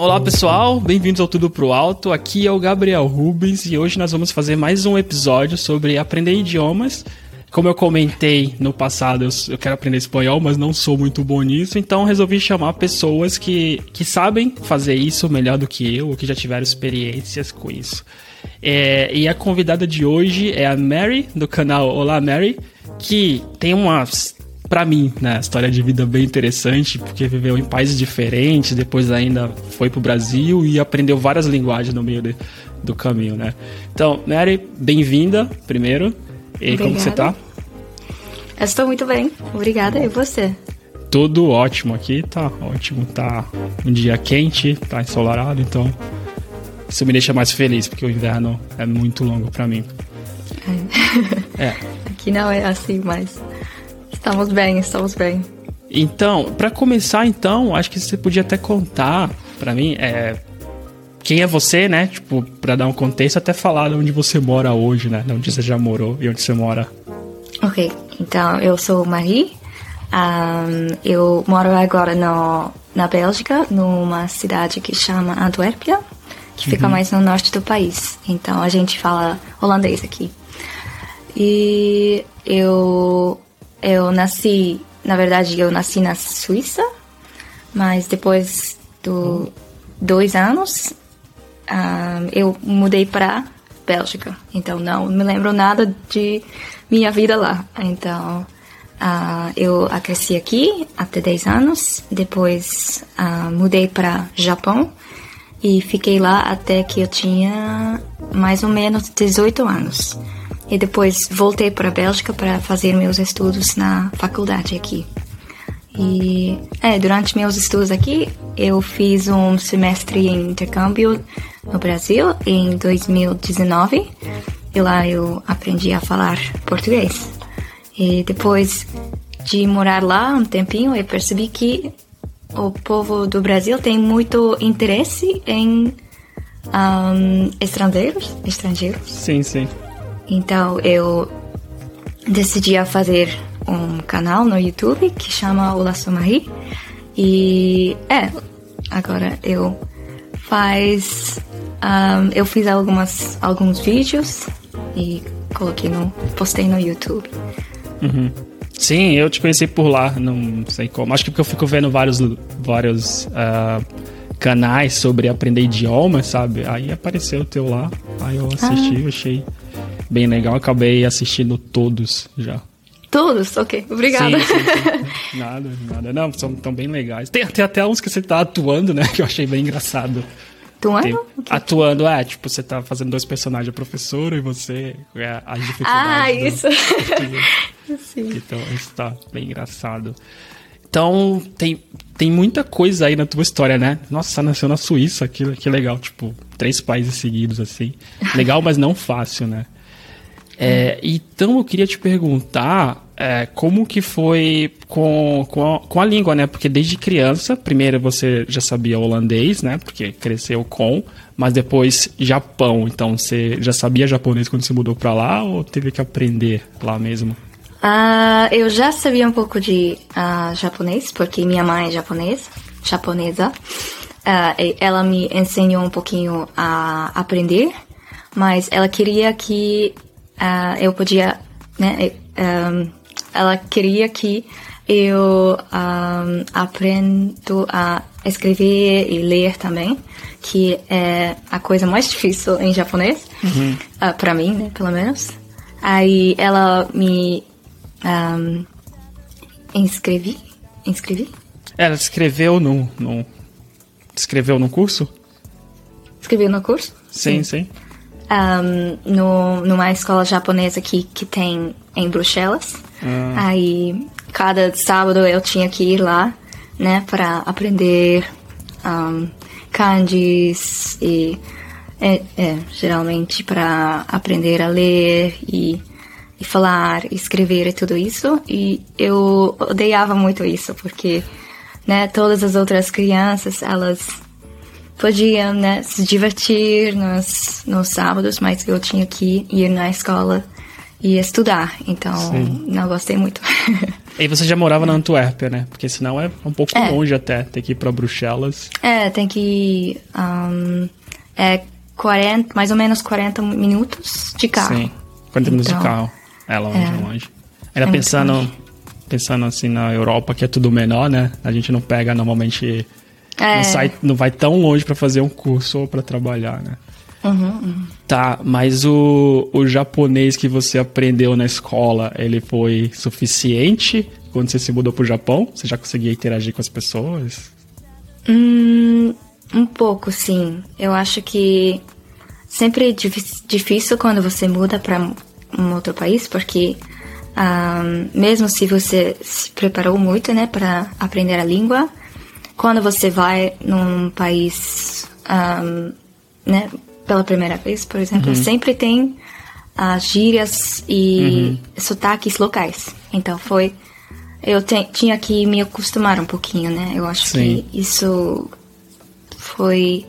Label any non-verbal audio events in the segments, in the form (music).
Olá pessoal, bem-vindos ao Tudo Pro Alto. Aqui é o Gabriel Rubens e hoje nós vamos fazer mais um episódio sobre aprender idiomas. Como eu comentei no passado, eu, quero aprender espanhol, mas não sou muito bom nisso, então resolvi chamar pessoas que, que sabem fazer isso melhor do que eu, ou que já tiveram experiências com isso. É, e a convidada de hoje é a Mary, do canal Olá Mary, que tem umas para mim, né, história de vida bem interessante, porque viveu em países diferentes, depois ainda foi pro Brasil e aprendeu várias linguagens no meio de, do caminho, né? Então, Mary, bem-vinda, primeiro. E Obrigada. como você tá? Eu estou muito bem, obrigada. E você? Tudo ótimo aqui, tá ótimo. Tá um dia quente, tá ensolarado, então isso me deixa mais feliz, porque o inverno é muito longo para mim. É. (laughs) Aqui não é assim, mas estamos bem, estamos bem. Então, para começar, então, acho que você podia até contar para mim é, quem é você, né? Tipo, para dar um contexto, até falar de onde você mora hoje, né? De onde você já morou e onde você mora. Ok, então eu sou Marie. Um, eu moro agora no, na Bélgica, numa cidade que chama Antuérpia, que fica mais no norte do país. Então a gente fala holandês aqui. E eu eu nasci, na verdade, eu nasci na Suíça, mas depois do dois anos ah, eu mudei para Bélgica. Então não me lembro nada de minha vida lá. Então ah, eu cresci aqui até 10 anos. Depois ah, mudei para Japão e fiquei lá até que eu tinha mais ou menos 18 anos. E depois voltei para a Bélgica para fazer meus estudos na faculdade aqui. E é, durante meus estudos aqui, eu fiz um semestre em intercâmbio no Brasil em 2019. E lá eu aprendi a falar português. E depois de morar lá um tempinho, eu percebi que o povo do Brasil tem muito interesse em um, estrangeiros, estrangeiros. Sim, sim. Então eu decidi a fazer um canal no YouTube que chama Olá Sou Marie. E é, agora eu faz um, eu fiz algumas alguns vídeos e coloquei no postei no YouTube. Uhum. Sim, eu te conheci por lá, não sei como. Acho que porque eu fico vendo vários, vários uh, canais sobre aprender idiomas, sabe? Aí apareceu o teu lá, aí eu assisti, ah. achei bem legal. Acabei assistindo todos já. Todos? Ok, obrigada. Sim, sim, sim. (laughs) Nada, nada. Não, são tão bem legais. Tem, tem até uns que você tá atuando, né? (laughs) Que eu achei bem engraçado. Atuando? Tem, okay. Atuando, é, tipo, você tá fazendo dois personagens, a professora e você, é, as dificuldades. Ah, isso. (laughs) Sim. Então, isso tá bem engraçado. Então, tem, tem muita coisa aí na tua história, né? Nossa, nasceu na Suíça, que, que legal. Tipo, três países seguidos, assim. Legal, mas não fácil, né? É, então eu queria te perguntar é, como que foi com, com a, com, a, língua, né? Porque desde criança, primeiro você já sabia holandês, né? Porque cresceu com, mas depois Japão. Então você já sabia japonês quando você mudou para lá ou teve que aprender lá mesmo? Uh, eu já sabia um pouco de uh, japonês, porque minha mãe é japonesa. japonesa. Uh, ela me ensinou um pouquinho a aprender, mas ela queria que uh, eu podia, né? Um, ela queria que eu um, aprendo a escrever e ler também, que é a coisa mais difícil em japonês, uhum. uh, para mim, né, pelo menos. Aí ela me um, inscrevi, inscrevi. Ela escreveu no, no escreveu no curso? Escreveu no curso? Sim, sim. sim um, no, numa escola japonesa aqui que tem em Bruxelas. Ah. Aí, cada sábado eu tinha que ir lá, né, para aprender um, kanjis e, é, é geralmente para aprender a ler e, e falar, escrever e tudo isso. E eu odiava muito isso, porque, né, todas as outras crianças, elas podia né, se divertir nos, nos sábados, mas eu tinha que ir na escola e estudar. Então, Sim. não gostei muito. (laughs) E você já morava na Antuérpia, né? Porque senão é um pouco é. longe até, ter que ir para Bruxelas. É, tem que ir. Um, é 40, mais ou menos 40 minutos de carro. Sim, 40 então, minutos de então, carro. É longe, é, é longe. Ainda é pensando, pensando assim na Europa, que é tudo menor, né? A gente não pega normalmente. É. Não, sai, não vai tão longe para fazer um curso ou para trabalhar, né? Uhum, uhum. Tá, mas o, o japonês que você aprendeu na escola, ele foi suficiente quando você se mudou pro Japão? Você já conseguia interagir com as pessoas? Hum, um pouco, sim. Eu acho que sempre é difícil quando você muda para um outro país, porque um, mesmo se você se preparou muito, né, para aprender a língua, quando você vai num país, um, né, pela primeira vez, por exemplo, uhum. sempre tem as gírias e uhum. sotaques locais. Então foi. Eu te, tinha que me acostumar um pouquinho, né? Eu acho Sim. que isso foi.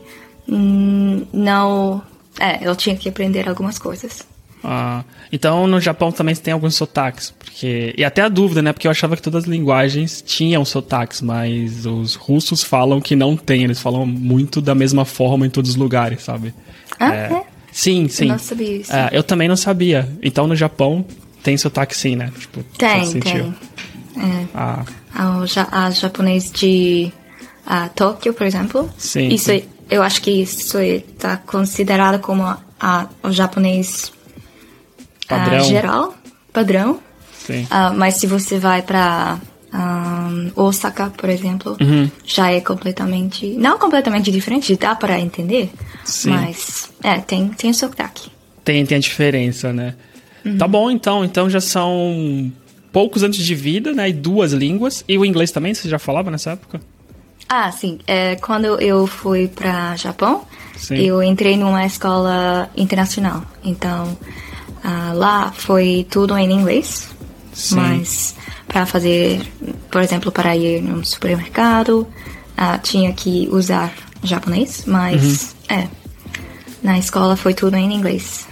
Não. É, eu tinha que aprender algumas coisas. Ah, então no Japão também tem alguns sotaques, porque e até a dúvida, né? Porque eu achava que todas as linguagens tinham sotaques, mas os russos falam que não tem, eles falam muito da mesma forma em todos os lugares, sabe? Ah, é. é? Sim, sim. Eu não sabia isso. É, eu também não sabia. Então no Japão tem sotaque sim, né? Tipo, tem, tem. É. Ah. A, a japonês de a Tóquio, por exemplo. Sim. Isso, sim. eu acho que isso está considerado como a, o japonês padrão. geral, padrão. Sim. Uh, mas se você vai para um, Osaka, por exemplo, uhum. já é completamente. Não completamente diferente, dá para entender. Sim. Mas, é, tem, tem sotaque. Tem, tem a diferença, né? Uhum. Tá bom, então. Então já são poucos anos de vida, né? E duas línguas. E o inglês também, você já falava nessa época? Ah, sim. É, quando eu fui para Japão, sim. eu entrei numa escola internacional. Então, uh, lá foi tudo em inglês. Sim. Mas para fazer, por exemplo, para ir no supermercado, uh, tinha que usar japonês, mas uhum. é, na escola foi tudo em inglês.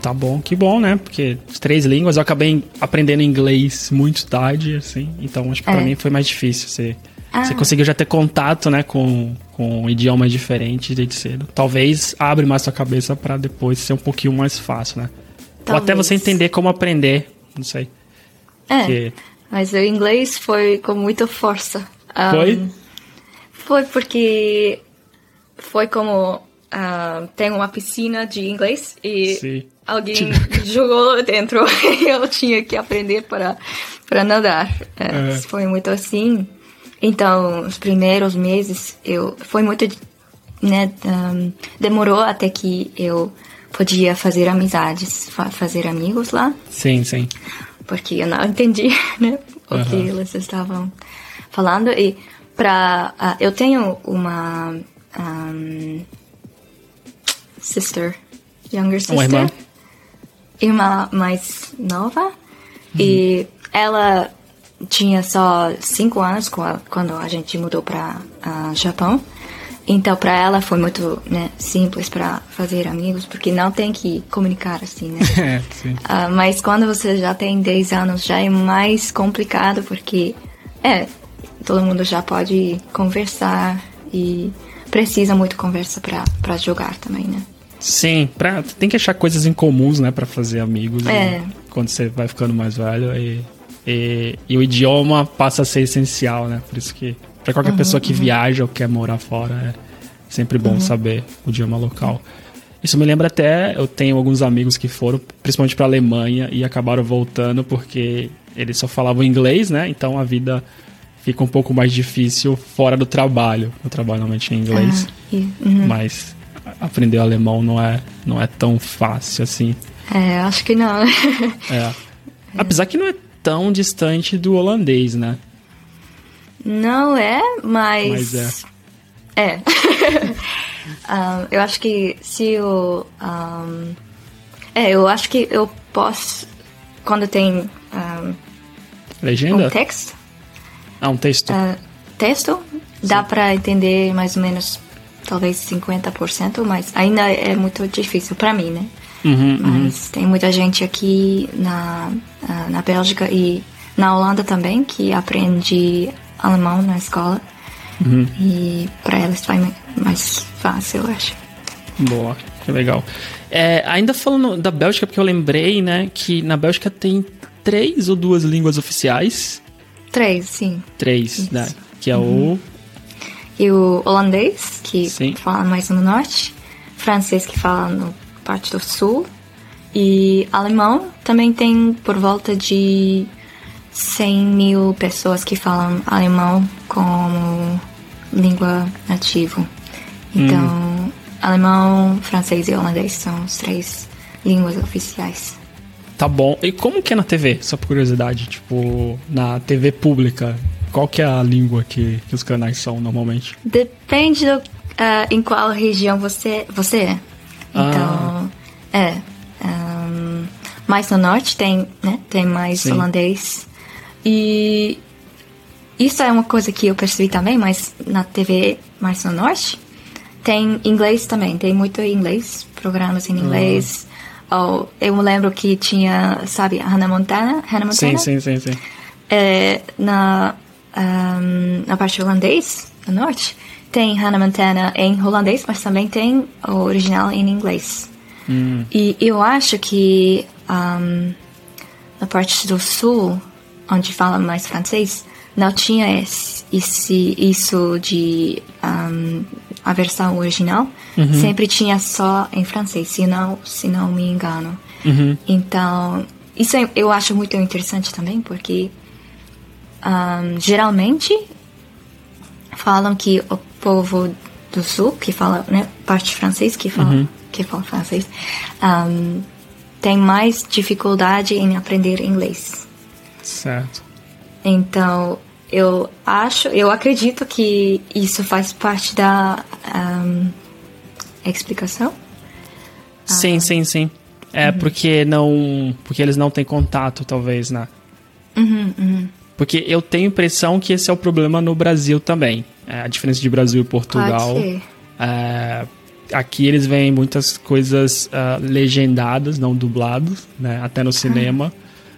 Tá bom, que bom, né? Porque três línguas, eu acabei aprendendo inglês muito tarde, assim, então acho que pra é. mim foi mais difícil. Você, ah. você conseguiu já ter contato, né, com, com idiomas diferentes desde cedo. Talvez abre mais sua cabeça para depois ser um pouquinho mais fácil, né? Talvez. Ou até você entender como aprender, não sei. É. Porque mas o inglês foi com muita força. Um, foi? Foi porque foi como uh, tem uma piscina de inglês e Sim. alguém (laughs) jogou dentro (laughs) e eu tinha que aprender para para nadar. É, é. Foi muito assim. Então, os primeiros meses eu foi muito né, um, demorou até que eu podia fazer amizades, fazer amigos lá. Sim, sim porque eu não (laughs) entendi, né, o uhum. que eles estavam falando. E para uh, eu tenho uma um, sister, younger sister, uma irmã, irmã mais nova, uhum. e ela tinha só cinco anos quando a gente mudou para uh, Japão. Então, para ela foi muito né, simples para fazer amigos, porque não tem que comunicar assim, né? (laughs) é, uh, mas quando você já tem 10 anos, já é mais complicado, porque é, todo mundo já pode conversar e precisa muito conversa para jogar também, né? Sim, pra, tem que achar coisas em comuns, né, para fazer amigos. É. quando você vai ficando mais velho e, e, e, o idioma passa a ser essencial, né? Por isso que para qualquer uhum, pessoa que uhum. viaja ou quer morar fora, é sempre bom uhum. saber o idioma local. Isso me lembra até, eu tenho alguns amigos que foram, principalmente para Alemanha, e acabaram voltando porque eles só falavam inglês, né? Então a vida fica um pouco mais difícil fora do trabalho. Eu trabalho normalmente em inglês, ah, uhum. mas aprender alemão não é, não é tão fácil assim. É, acho que não. (laughs) é. Apesar que não é tão distante do holandês, né? Não é, mas. Mas é. É. um, (laughs) eu acho que se o. Um, é, eu acho que eu posso. Quando tem. Um, Legenda? Um texto. Ah, um texto. Uh, texto, Sim. dá para entender mais ou menos, talvez 50%, mas ainda é muito difícil para mim, né? Uhum, Mas tem muita gente aqui na, ah, na Bélgica e na Holanda também que aprende alemão na escola. Uhum. E para eles vai ma- mais fácil, eu acho. Boa, que legal. É, ainda falando da Bélgica, porque eu lembrei, né, que na Bélgica tem três ou duas línguas oficiais. Três, sim. Três, né? Que é o. E o holandês, que Sim. fala mais no norte. Francês, que fala no parte do sul. E alemão também tem por volta de 100 mil pessoas que falam alemão como língua nativa. Então, alemão, francês e holandês são as três línguas oficiais. Tá bom. E como que é na TV? Só por curiosidade, tipo, na TV pública, qual que é a língua que, que os canais são normalmente? Depende do, ah, em qual região você, você é. Então, é. ahn, mais no norte tem, né, tem mais Sim. holandês. E isso é uma coisa que eu percebi também, mas na TV mais no norte tem inglês também. Tem muito inglês, programas em inglês. Ou eu me lembro que tinha, sabe, Hannah Montana? Hannah Montana? Sim, sim, sim, sim. É, na, ahm, na parte holandês, no norte, tem Hannah Montana em holandês, mas também tem o original em inglês. E eu acho que ahm, na parte do sul, onde fala mais francês, não tinha esse, esse- isso de ahm, a versão original. Sempre tinha só em francês, se não, se não me engano. Então, isso é- eu acho muito interessante também, porque Ahn, geralmente falam que o povo do sul, que fala, né, parte francês, que fala, que fala francês, ahn, tem mais dificuldade em aprender inglês. Certo. Então, eu acho, eu acredito que isso faz parte da ahn, explicação. Sim, sim, sim. É porque não. Porque eles não têm contato, talvez, né? Porque eu tenho a impressão que esse é o problema no Brasil também. É, a diferença de Brasil e Portugal. É, aqui eles veem muitas coisas ah, legendadas, não dubladas, né? Até no cinema.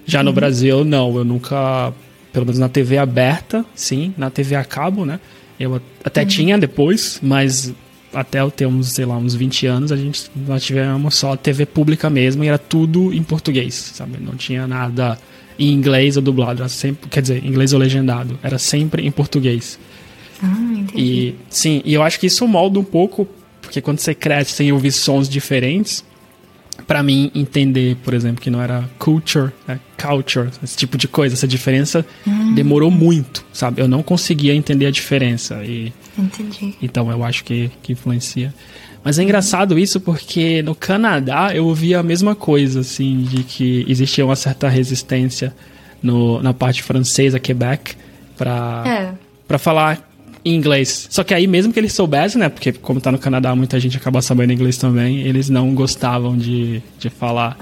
Já no Brasil, não. Eu nunca. Pelo menos na TV aberta, sim. Na TV a cabo, né? Eu até tinha depois, mas até eu ter uns, sei lá, uns 20 anos, a gente nós tivemos só TV pública mesmo e era tudo em português, sabe? Não tinha nada em inglês ou dublado, era sempre, quer dizer, inglês ou legendado, era sempre em português. Ah, entendi. E sim, e eu acho que isso molda um pouco, porque quando você cresce sem ouvir sons diferentes, pra mim entender, por exemplo, que não era culture, né, culture, esse tipo de coisa, essa diferença demorou muito, sabe? Eu não conseguia entender a diferença e Entendi. então eu acho que, que influencia. Mas é engraçado isso porque no Canadá eu ouvi a mesma coisa, assim, de que existia uma certa resistência no, na parte francesa, Quebec, pra, É. pra falar em inglês. Só que aí, mesmo que eles soubessem, né? Porque como tá no Canadá, muita gente acaba sabendo inglês também, eles não gostavam de, de falar.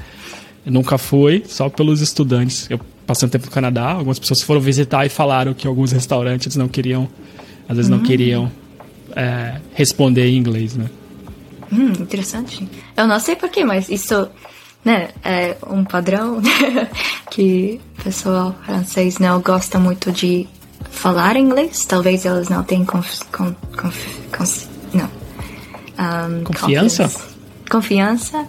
Eu nunca fui, só pelos estudantes. Eu passei um tempo no Canadá, algumas pessoas foram visitar e falaram que alguns restaurantes não queriam, às vezes não queriam é, responder em inglês, né? Hum, interessante. Eu não sei porquê, mas isso, né, é um padrão (laughs) que o pessoal francês não gosta muito de falar inglês. Talvez eles não tenham conf, con, conf, cons- não. Um, Confiança? confiança.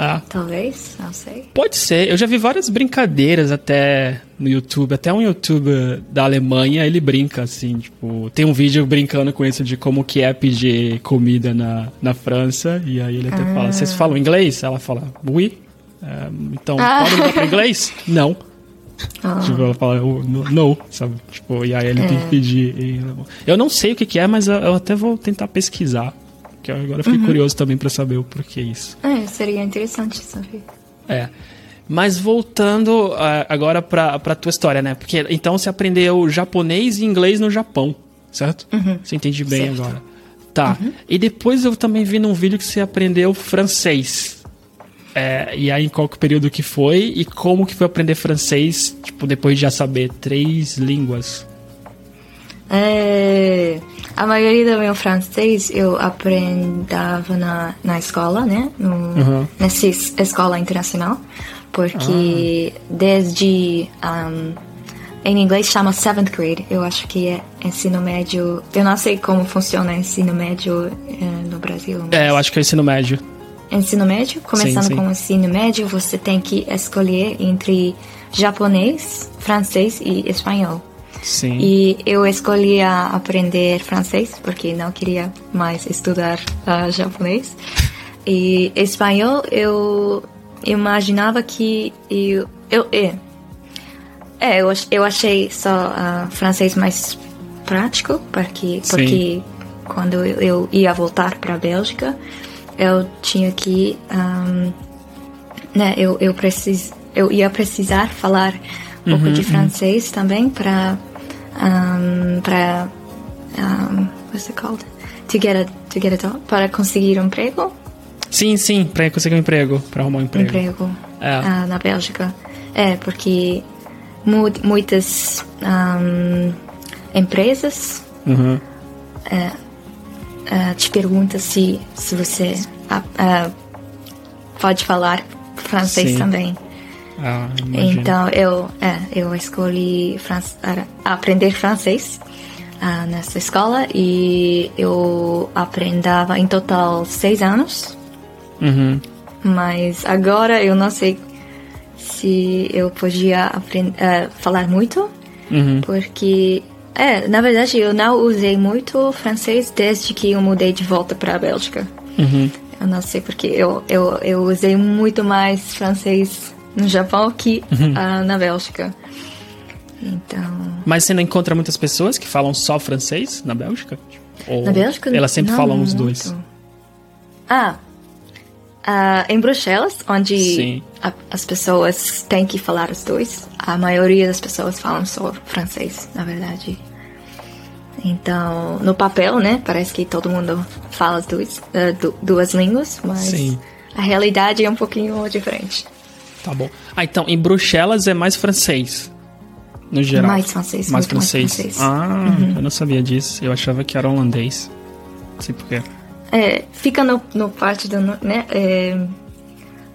Ah, talvez, não sei. pode ser. Eu já vi várias brincadeiras até no YouTube. Até um youtuber da Alemanha, ele brinca assim, tipo... Tem um vídeo brincando com isso de como que é pedir comida na, na França. E aí ele até fala, vocês falam inglês? Ela fala, oui. Então, Ah. pode mudar pra inglês? (laughs) Não. Ah. Tipo, ela fala, "Oh, no", sabe? Tipo, e aí ele tem que pedir alemão. Eu não sei o que, que é, mas eu, até vou tentar pesquisar. Que agora eu fiquei curioso também pra saber o porquê isso. É, seria interessante saber. É. Mas voltando ah, agora pra, pra tua história, né? Porque então você aprendeu japonês e inglês no Japão, certo? Você entende bem Certo. agora. Tá. E depois eu também vi num vídeo que você aprendeu francês. É, e aí, em qual que período que foi e como que foi aprender francês, tipo, depois de já saber três línguas? É, a maioria do meu francês eu aprendava na, na escola, né? No, Uhum. Nessa es- escola internacional. Porque desde. um, em inglês chama seventh grade. Eu acho que é ensino médio. Eu não sei como funciona ensino médio eh, no Brasil. mas- É, eu acho que é ensino médio. Ensino médio, começando Sim, sim. com o ensino médio, você tem que escolher entre japonês, francês e espanhol. Sim. E eu escolhi aprender francês porque não queria mais estudar ah, japonês. E espanhol eu imaginava que eu eu é, é eu, eu achei só ah, francês mais prático porque Sim. porque quando eu ia voltar para a Bélgica eu tinha que ahm, né eu eu precis, eu ia precisar falar um pouco de francês também para um, para um, what's it called to get a to get a job para conseguir um emprego Sim, sim, pra conseguir um emprego, pra arrumar um emprego. emprego É. ah, na Bélgica é porque mu muitas um, empresas Uhum. Ah, te perguntam se se você ah, pode falar francês Sim. também Ah. Então eu, é, eu escolhi fran- aprender francês ah, nessa escola e eu aprendava em total seis anos, Uhum. mas agora eu não sei se eu podia aprend- eh, falar muito, Uhum. porque é, na verdade eu não usei muito francês desde que eu mudei de volta para a Bélgica. Uhum. Eu não sei porque eu, eu, eu usei muito mais francês no Japão que Uhum. ah, na Bélgica. Então. Mas você não encontra muitas pessoas que falam só francês na Bélgica? Ou Na Bélgica? Elas sempre falam os muito. dois. Ah, ah, em Bruxelas, onde a- as pessoas têm que falar os dois, a maioria das pessoas falam só francês, na verdade. Então, no papel, né, parece que todo mundo fala as duas, ah, du- duas línguas, mas Sim. a realidade é um pouquinho diferente. Tá bom. Ah, então, em Bruxelas é mais francês. No geral. Mais francês, Mais muito mais francês. francês. Ah, Uhum. eu não sabia disso. Eu achava que era holandês. Não sei porquê. É, fica no, no parte do. Né, é,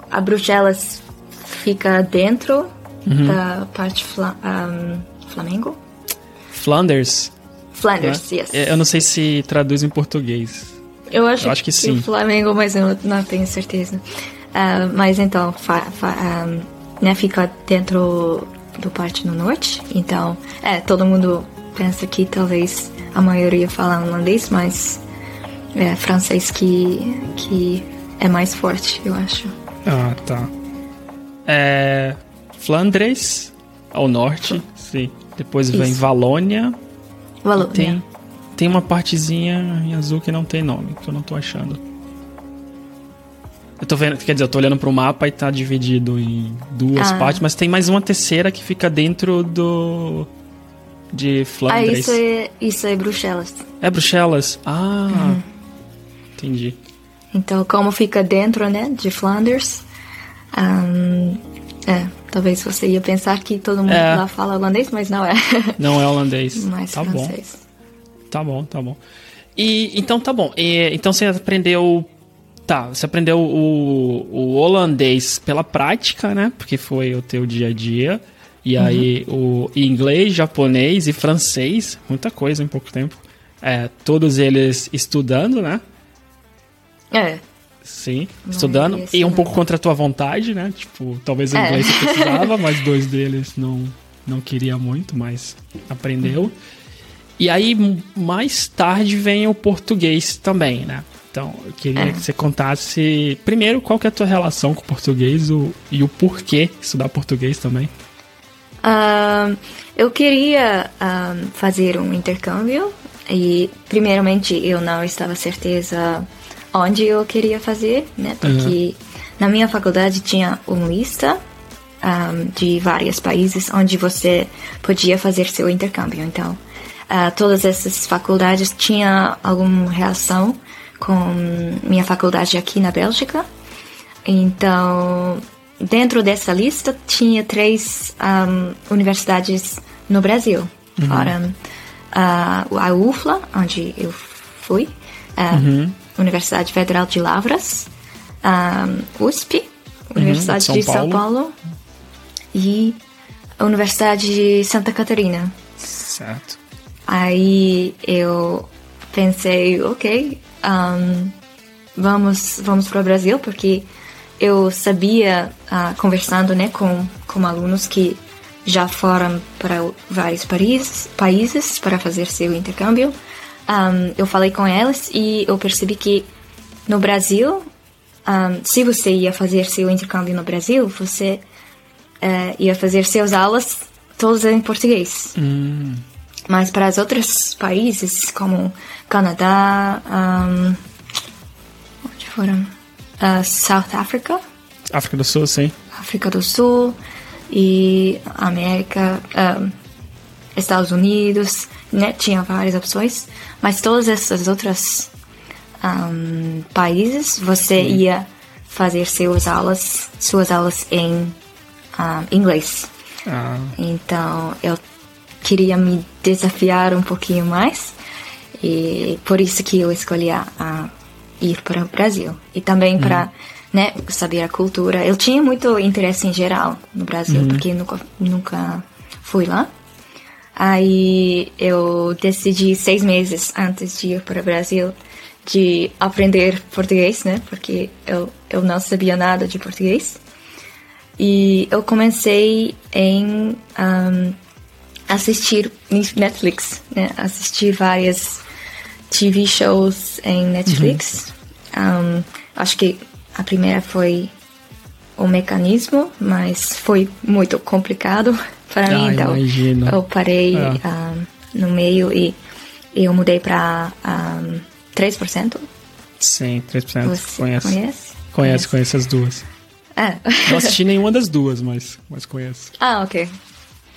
a Bruxelas fica dentro Uhum. da parte fla, um, Flamengo? Flanders? Flanders, né? yes. É, Eu não sei se traduz em português. Eu acho, eu acho que sim. Flamengo, mas eu não tenho certeza. Ah, mas então, fa, fa, ah, né, fica dentro do parte no norte. Então, é, todo mundo pensa que talvez a maioria fala holandês, mas é francês que, que é mais forte, eu acho. Ah, tá. É. Flandres, ao norte, sim. Depois vem Isso. Valônia. Valor, Tem, né? tem uma partezinha em azul que não tem nome, que eu não tô achando. Eu tô vendo, quer dizer, eu tô olhando pro mapa e tá dividido em duas Ah. partes, mas tem mais uma terceira que fica dentro do. de Ah, Flandres. isso é, isso é Bruxelas. É Bruxelas? Ah. Uhum. Entendi. Então, como fica dentro, né, de Flanders, ahn, é, talvez você ia pensar que todo mundo É. lá fala holandês, mas não é. (laughs) Não é holandês. mais tá bom. francês. Tá bom, tá bom. E então tá bom. E, então você aprendeu. Tá, você aprendeu o, o holandês pela prática, né? Porque foi o teu dia a dia. E aí o inglês, japonês e francês, muita coisa em pouco tempo. É, todos eles estudando, né? É, Sim, Não, estudando. ia E um pouco contra a tua vontade, né? Tipo, talvez o É. inglês você (laughs) precisava, mas dois deles não, não queria muito, mas aprendeu. E aí, mais tarde, vem o português também, né? Então, eu queria É. que você contasse, primeiro, qual que é a tua relação com o português o, e o porquê estudar português também. Ahn, eu queria ahn, fazer um intercâmbio e, primeiramente, eu não estava certeza onde eu queria fazer, né? Porque na minha faculdade tinha uma lista ahn, de vários países onde você podia fazer seu intercâmbio. Então, ah, todas essas faculdades tinham alguma relação com minha faculdade aqui na Bélgica. Então, dentro dessa lista tinha três ahm, universidades no Brasil, fora a, a UFLA, onde eu fui, a Universidade Federal de Lavras, USP, Universidade São de São Paulo. Paulo, e a Universidade de Santa Catarina. Certo. Aí eu pensei, ok, ahn, vamos vamos para o Brasil porque eu sabia ah, conversando né com com alunos que já foram para vários países países para fazer seu intercâmbio. Ahn, eu falei com elas e eu percebi que no Brasil, ahn, se você ia fazer seu intercâmbio no Brasil, você eh, ia fazer suas aulas todas em português. Mas para os outros países, como Canadá, um, onde foram? Ah, South Africa, África do Sul, sim. África do Sul e América, um, Estados Unidos, né? Tinha várias opções, mas todas essas outras um, países você ia fazer suas aulas, suas aulas em um, inglês. Ah, Então eu queria me desafiar um pouquinho mais e por isso que eu escolhi a, a ir para o Brasil e também para né, saber a cultura. Eu tinha muito interesse em geral no Brasil porque nunca nunca fui lá. Aí eu decidi seis meses antes de ir para o Brasil de aprender português, né? Porque eu, eu não sabia nada de português. E eu comecei em um, assistir Netflix, né? Assistir várias TV shows em Netflix. Um, acho que a primeira foi o mecanismo, mas foi muito complicado para Ah, mim, então imagino. eu parei É. um, no meio e eu mudei para um, 3%. sim, 3%. Você conhece. conhece? Conhece, conhece as duas. É. Não assisti nenhuma das duas, mas, mas conheço. (laughs) Ah, ok.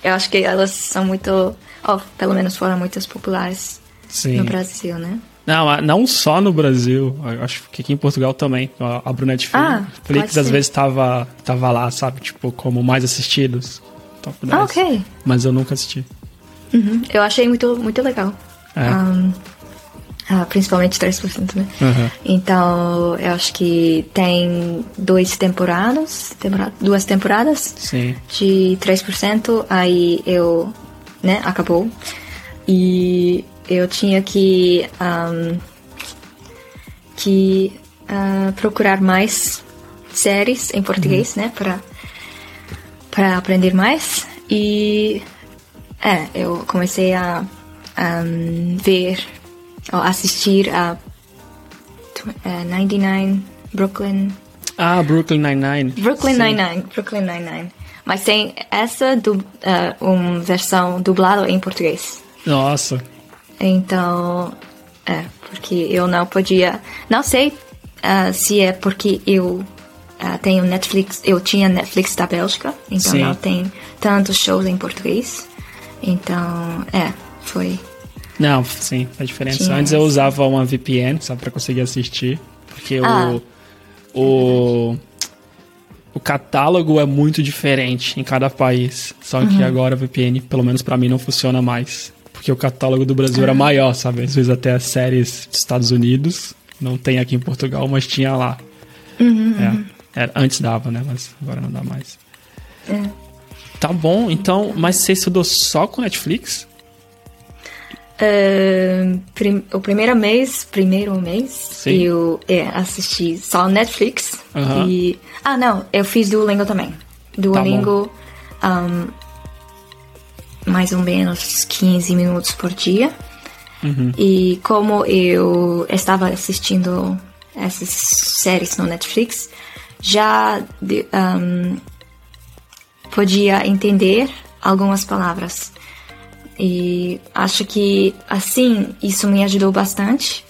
Eu acho que elas são muito. Ou pelo menos foram muito populares Sim. no Brasil, né? Não, ah, não só no Brasil, eu acho que aqui em Portugal também. A Brunette Ah, Flix às vezes tava, tava lá, sabe? Tipo, como mais assistidos. Top 10. Ah, ok. Mas eu nunca assisti. Uhum. Eu achei muito, muito legal. É. Um, ah, principalmente 3%, né? Uhum. Então, eu acho que tem duas temporadas, temporada, duas temporadas Sim. de 3%, aí eu, né, acabou. E eu tinha que, um, que ah, procurar mais séries em português, né, para para aprender mais. E é, eu comecei a um, ver, ou assistir a tw- eh, 99 Brooklyn Ah, Brooklyn Nine-Nine. Brooklyn. Nine-Nine, Brooklyn Nine-Nine. Mas tem essa du eh, uma versão dublada em português. Nossa. Então, é, porque eu não podia. Não sei ah, se é porque eu ah, tenho Netflix. Eu tinha Netflix da Bélgica, então Sim. não tem tantos shows em português. Então, é, foi. Não, sim, faz diferença. Tinha Antes eu usava uma VPN, só pra conseguir assistir. Porque Ah. o, o. O catálogo é muito diferente em cada país. Só Uhum. que agora a VPN, pelo menos pra mim, não funciona mais. Porque o catálogo do Brasil Ah. era maior, sabe? Às vezes até as séries dos Estados Unidos. Não tem aqui em Portugal, mas tinha lá. Uhum, É. Era- antes dava, né? Mas agora não dá mais. É. Tá bom, então, mas você estudou só com Netflix? Ahn, prim- o primeiro mês, primeiro mês, Sim. eu é, assisti só Netflix. Aham. E. Ah, não, eu fiz Duolingo também. Duolingo, ahn, mais ou menos 15 minutos por dia. E como eu estava assistindo essas séries no Netflix, já ahn, podia entender algumas palavras. E acho que assim isso me ajudou bastante,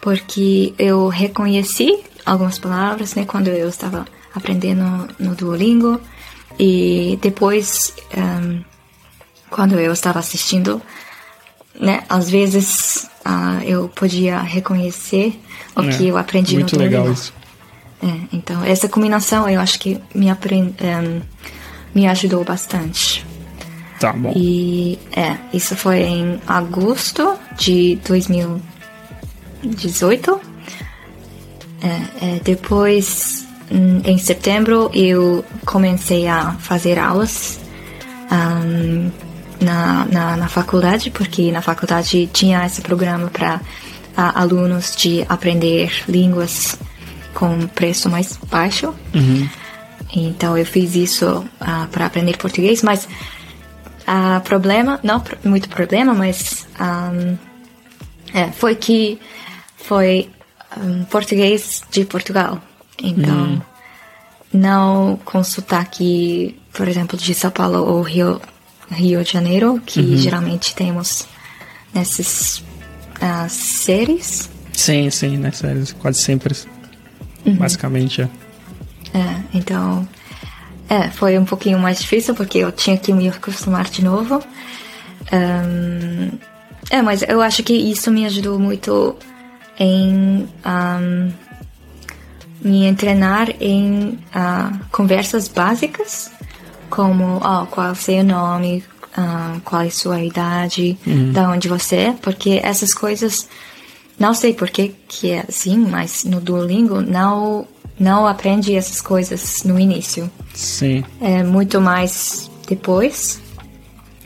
porque eu reconheci algumas palavras, né, quando eu estava aprendendo no Duolingo. E depois, ahn, quando eu estava assistindo, né, às vezes ah, eu podia reconhecer o É, que eu aprendi Muito no Duolingo. legal isso. É, então, essa combinação eu acho que me, apren- em, me ajudou bastante. Tá bom. E é, isso foi em agosto de 2018. É, é, depois, hum, em setembro, eu comecei a fazer aulas um, na, na, na, faculdade, porque na faculdade tinha esse programa para alunos de aprender línguas com preço mais baixo. Uhum. Então eu fiz isso uh, para aprender português, mas uh, problema, não muito problema, mas um, é, foi que foi um, português de Portugal. Então, uhum. não com sotaque, por exemplo, de São Paulo ou Rio, Rio de Janeiro, que uhum. geralmente temos nessas uh, séries. Sim, sim, nas séries, quase sempre. Uhum. Basicamente, é. É, então. É, foi um pouquinho mais difícil porque eu tinha que me acostumar de novo. Um, é, mas eu acho que isso me ajudou muito em um, me treinar em uh, conversas básicas, como oh, qual é o seu nome, uh, qual é a sua idade, uhum. da onde você é, porque essas coisas, não sei por que, que é assim, mas no Duolingo não não aprende essas coisas no início. Sim. É muito mais depois.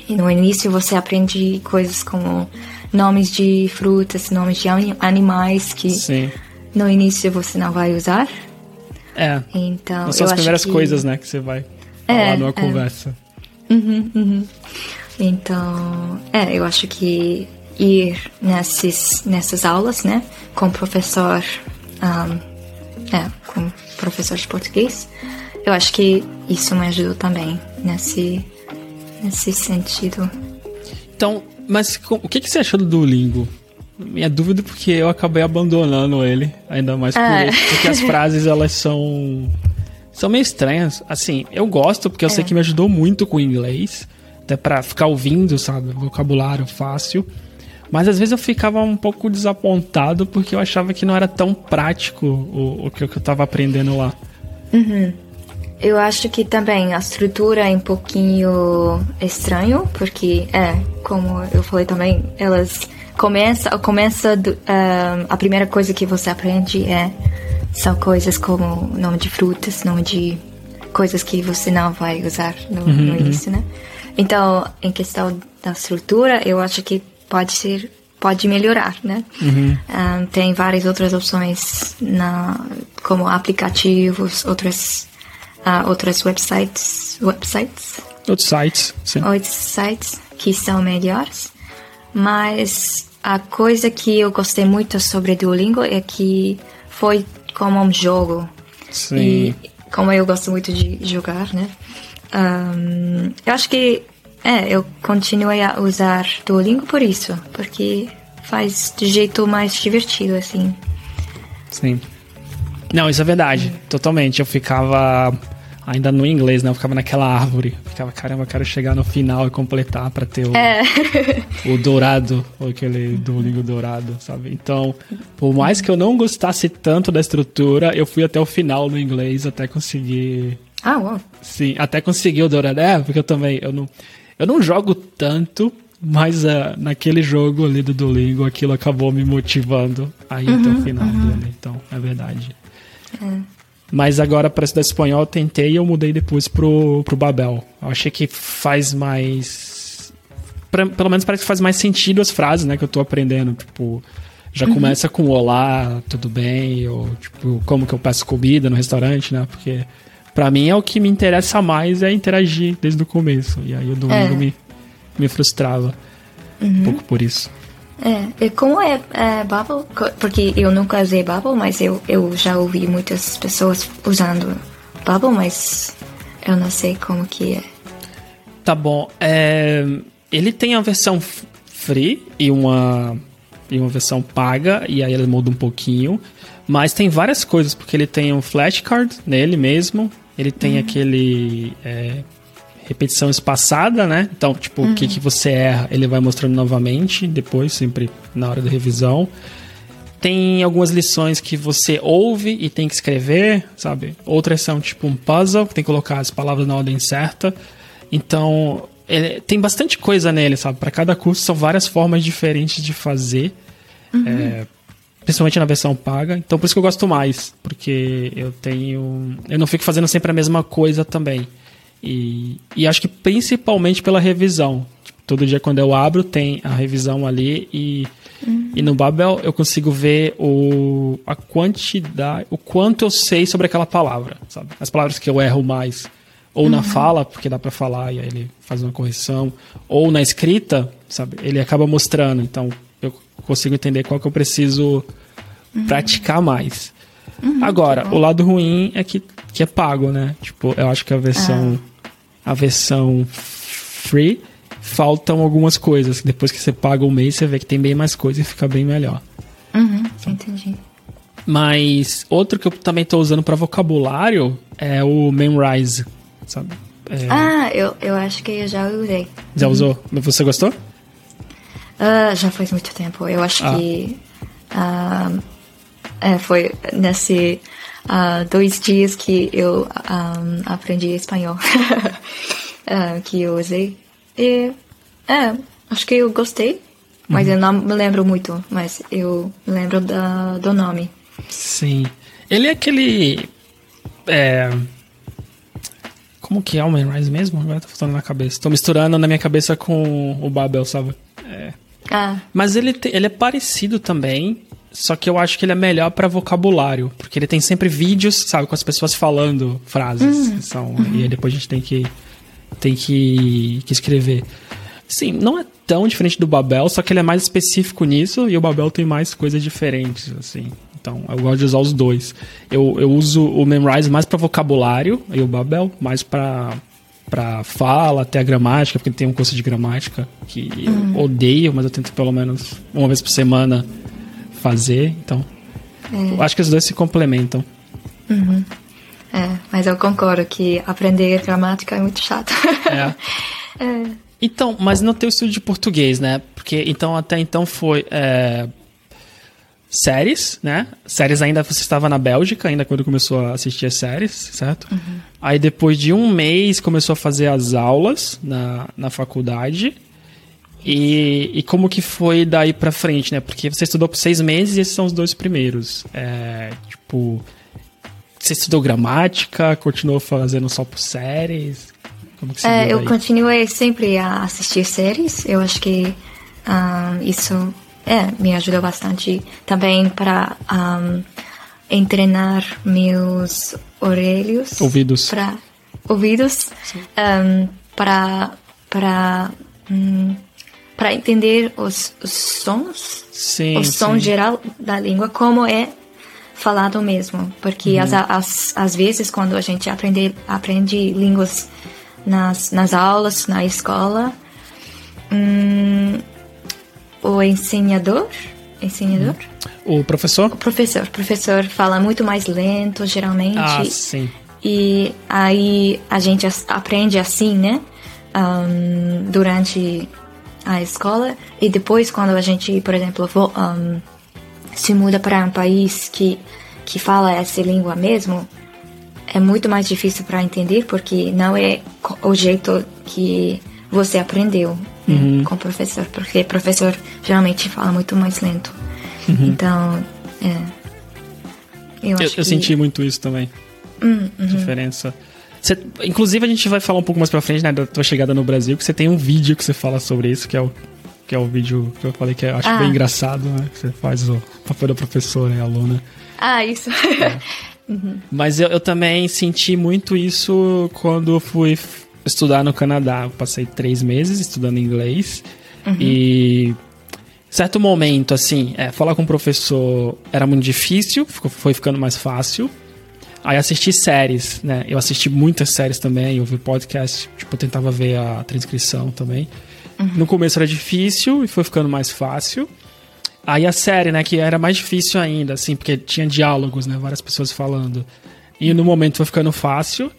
E no início você aprende coisas como nomes de frutas, nomes de animais que Sim. no início você não vai usar. É. Então, são as primeiras que... coisas, né, que você vai falar é, numa é. conversa. Uhum, uhum. Então, é, eu acho que ir nesses, nessas aulas, né, com professor um, é, como professor de português, eu acho que isso me ajudou também nesse, nesse sentido. Então, mas o que, que você achou do Duolingo? Minha dúvida é porque eu acabei abandonando ele, ainda mais por é. porque as frases elas são são meio estranhas. Assim, eu gosto porque eu é. sei que me ajudou muito com o inglês, até para ficar ouvindo, sabe, vocabulário fácil. Mas às vezes eu ficava um pouco desapontado porque eu achava que não era tão prático o, o que eu estava aprendendo lá. Uhum. Eu acho que também a estrutura é um pouquinho estranho, porque é, como eu falei também, elas começa, começa do, uh, a primeira coisa que você aprende é são coisas como nome de frutas, nome de coisas que você não vai usar no, uhum, no início, né? Então, em questão da estrutura, eu acho que pode ser pode melhorar, né? Uhum. Um, ah, tem várias outras opções na como aplicativos, outras uh, outras websites, websites. Outros sites, sim. Outros sites que são melhores, mas a coisa que eu gostei muito sobre Duolingo é que foi como um jogo. Sim. E como eu gosto muito de jogar, né? Um, eu acho que é, eu continuei a usar Duolingo por isso, porque faz de jeito mais divertido, assim. Sim. Não, isso é verdade, totalmente. Eu ficava ainda no inglês, né? Eu ficava naquela árvore. ficava, caramba, eu quero chegar no final e completar para ter o, é. (laughs) o dourado, ou aquele Duolingo dourado, sabe? Então, por mais que eu não gostasse tanto da estrutura, eu fui até o final no inglês até conseguir. Ah, uau. Sim, até conseguir o dourado. É, porque eu também, eu não. Eu não jogo tanto, mas uh, naquele jogo ali do Duolingo, aquilo acabou me motivando a ir uhum, até o uhum, final uhum. dele. Então, é verdade. É. Mas agora, para estudar espanhol, eu tentei e eu mudei depois pro, pro Babel. Eu achei que faz mais. Pra, pelo menos parece que faz mais sentido as frases, né, que eu tô aprendendo. Tipo, já uhum. começa com olá, tudo bem? Ou, tipo, como que eu peço comida no restaurante, né? Porque para mim é o que me interessa mais é interagir desde o começo. E aí o domingo é. me, me frustrava uhum. um pouco por isso. É, e como é, é Bubble? Porque eu nunca usei Bubble, mas eu, eu já ouvi muitas pessoas usando Bubble, mas eu não sei como que é. Tá bom. É, ele tem a versão free e uma, e uma versão paga, e aí ele muda um pouquinho. Mas tem várias coisas, porque ele tem um flashcard nele mesmo, ele tem uhum. aquele é, repetição espaçada, né? Então, tipo, uhum. o que, uhum. que você erra, ele vai mostrando novamente, depois, sempre na hora da revisão. Tem algumas lições que você ouve e tem que escrever, sabe? Outras são tipo um puzzle, que tem que colocar as palavras na ordem certa. Então, ele, tem bastante coisa nele, sabe? Para cada curso são várias formas diferentes de fazer. Uhum. É, principalmente na versão paga. Então por isso que eu gosto mais, porque eu tenho, eu não fico fazendo sempre a mesma coisa também. E, e acho que principalmente pela revisão. Tipo, todo dia quando eu abro tem a revisão ali e uhum. e no Babel eu consigo ver o a quantidade, o quanto eu sei sobre aquela palavra, sabe? As palavras que eu erro mais ou uhum. na fala, porque dá para falar e aí ele faz uma correção, ou na escrita, sabe? Ele acaba mostrando. Então, eu consigo entender qual que eu preciso uhum. praticar mais. Uhum, Agora, o lado ruim é que, que é pago, né? Tipo, eu acho que a versão ah. a versão free faltam algumas coisas. Depois que você paga um mês, você vê que tem bem mais coisa e fica bem melhor. Uhum, entendi. Mas outro que eu também estou usando para vocabulário é o Memrise, sabe? É... Ah, eu, eu acho que eu já usei. Já usou? Você gostou? Uh, já faz muito tempo. Eu acho ah. que uh, é, foi nesse uh, dois dias que eu um, aprendi espanhol (laughs) que eu usei. E é, acho que eu gostei, mas uhum. eu não me lembro muito, mas eu me lembro da, do nome. Sim. Ele é aquele. É, como que é o Rise mesmo? Agora tá faltando na cabeça. Tô misturando na minha cabeça com o Babel, sabe? É. Ah. Mas ele, te, ele é parecido também, só que eu acho que ele é melhor para vocabulário, porque ele tem sempre vídeos, sabe, com as pessoas falando frases. Uhum. São, uhum. E aí depois a gente tem que, tem que, que escrever. Sim, não é tão diferente do Babel, só que ele é mais específico nisso e o Babel tem mais coisas diferentes, assim. Então, eu gosto de usar os dois. Eu, eu uso o Memrise mais para vocabulário e o Babel mais para para fala, até a gramática, porque tem um curso de gramática que uhum. eu odeio, mas eu tento pelo menos uma vez por semana fazer. Então, é. acho que os dois se complementam. Uhum. É, mas eu concordo que aprender gramática é muito chato. É. (laughs) é. Então, mas no teu estudo de português, né? Porque então até então foi é, séries, né? Séries ainda você estava na Bélgica, ainda quando começou a assistir as séries, certo? Uhum. Aí depois de um mês começou a fazer as aulas na, na faculdade. E, e como que foi daí pra frente, né? Porque você estudou por seis meses e esses são os dois primeiros. É, tipo, você estudou gramática, continuou fazendo só por séries? Como que você é, eu continuei sempre a assistir séries. Eu acho que ah, isso é, me ajudou bastante também para um, treinar meus orelhos. Ouvidos. Pra, ouvidos. Um, para para um, para entender os, os sons, sim, o som sim. geral da língua, como é falado mesmo. Porque uhum. às, às vezes, quando a gente aprende, aprende línguas nas, nas aulas, na escola, hum, o ensinador, ensinador? O professor? O professor. Professor fala muito mais lento, geralmente. Ah, sim. E aí a gente aprende assim, né? Um, durante a escola. E depois, quando a gente, por exemplo, um, se muda para um país que, que fala essa língua mesmo, é muito mais difícil para entender, porque não é o jeito que você aprendeu uhum. com o professor, porque o professor geralmente fala muito mais lento. Uhum. Então, é. Eu, eu, que... eu, senti muito isso também. Uhum. Diferença. Você, inclusive, a gente vai falar um pouco mais pra frente, né, da tua chegada no Brasil, que você tem um vídeo que você fala sobre isso, que é o, que é o vídeo que eu falei que eu acho ah. bem engraçado, né? Que você faz o papel da professora e aluna. Ah, isso. É. (laughs) uhum. Mas eu, eu também senti muito isso quando fui estudar no Canadá. Eu passei três meses estudando inglês uhum. e certo momento, assim, é, falar com o professor era muito difícil, foi ficando mais fácil. Aí assisti séries, né? Eu assisti muitas séries também, eu vi podcast, tipo, eu tentava ver a transcrição também. Uhum. No começo era difícil e foi ficando mais fácil. Aí a série, né, que era mais difícil ainda, assim, porque tinha diálogos, né, várias pessoas falando. E no momento foi ficando fácil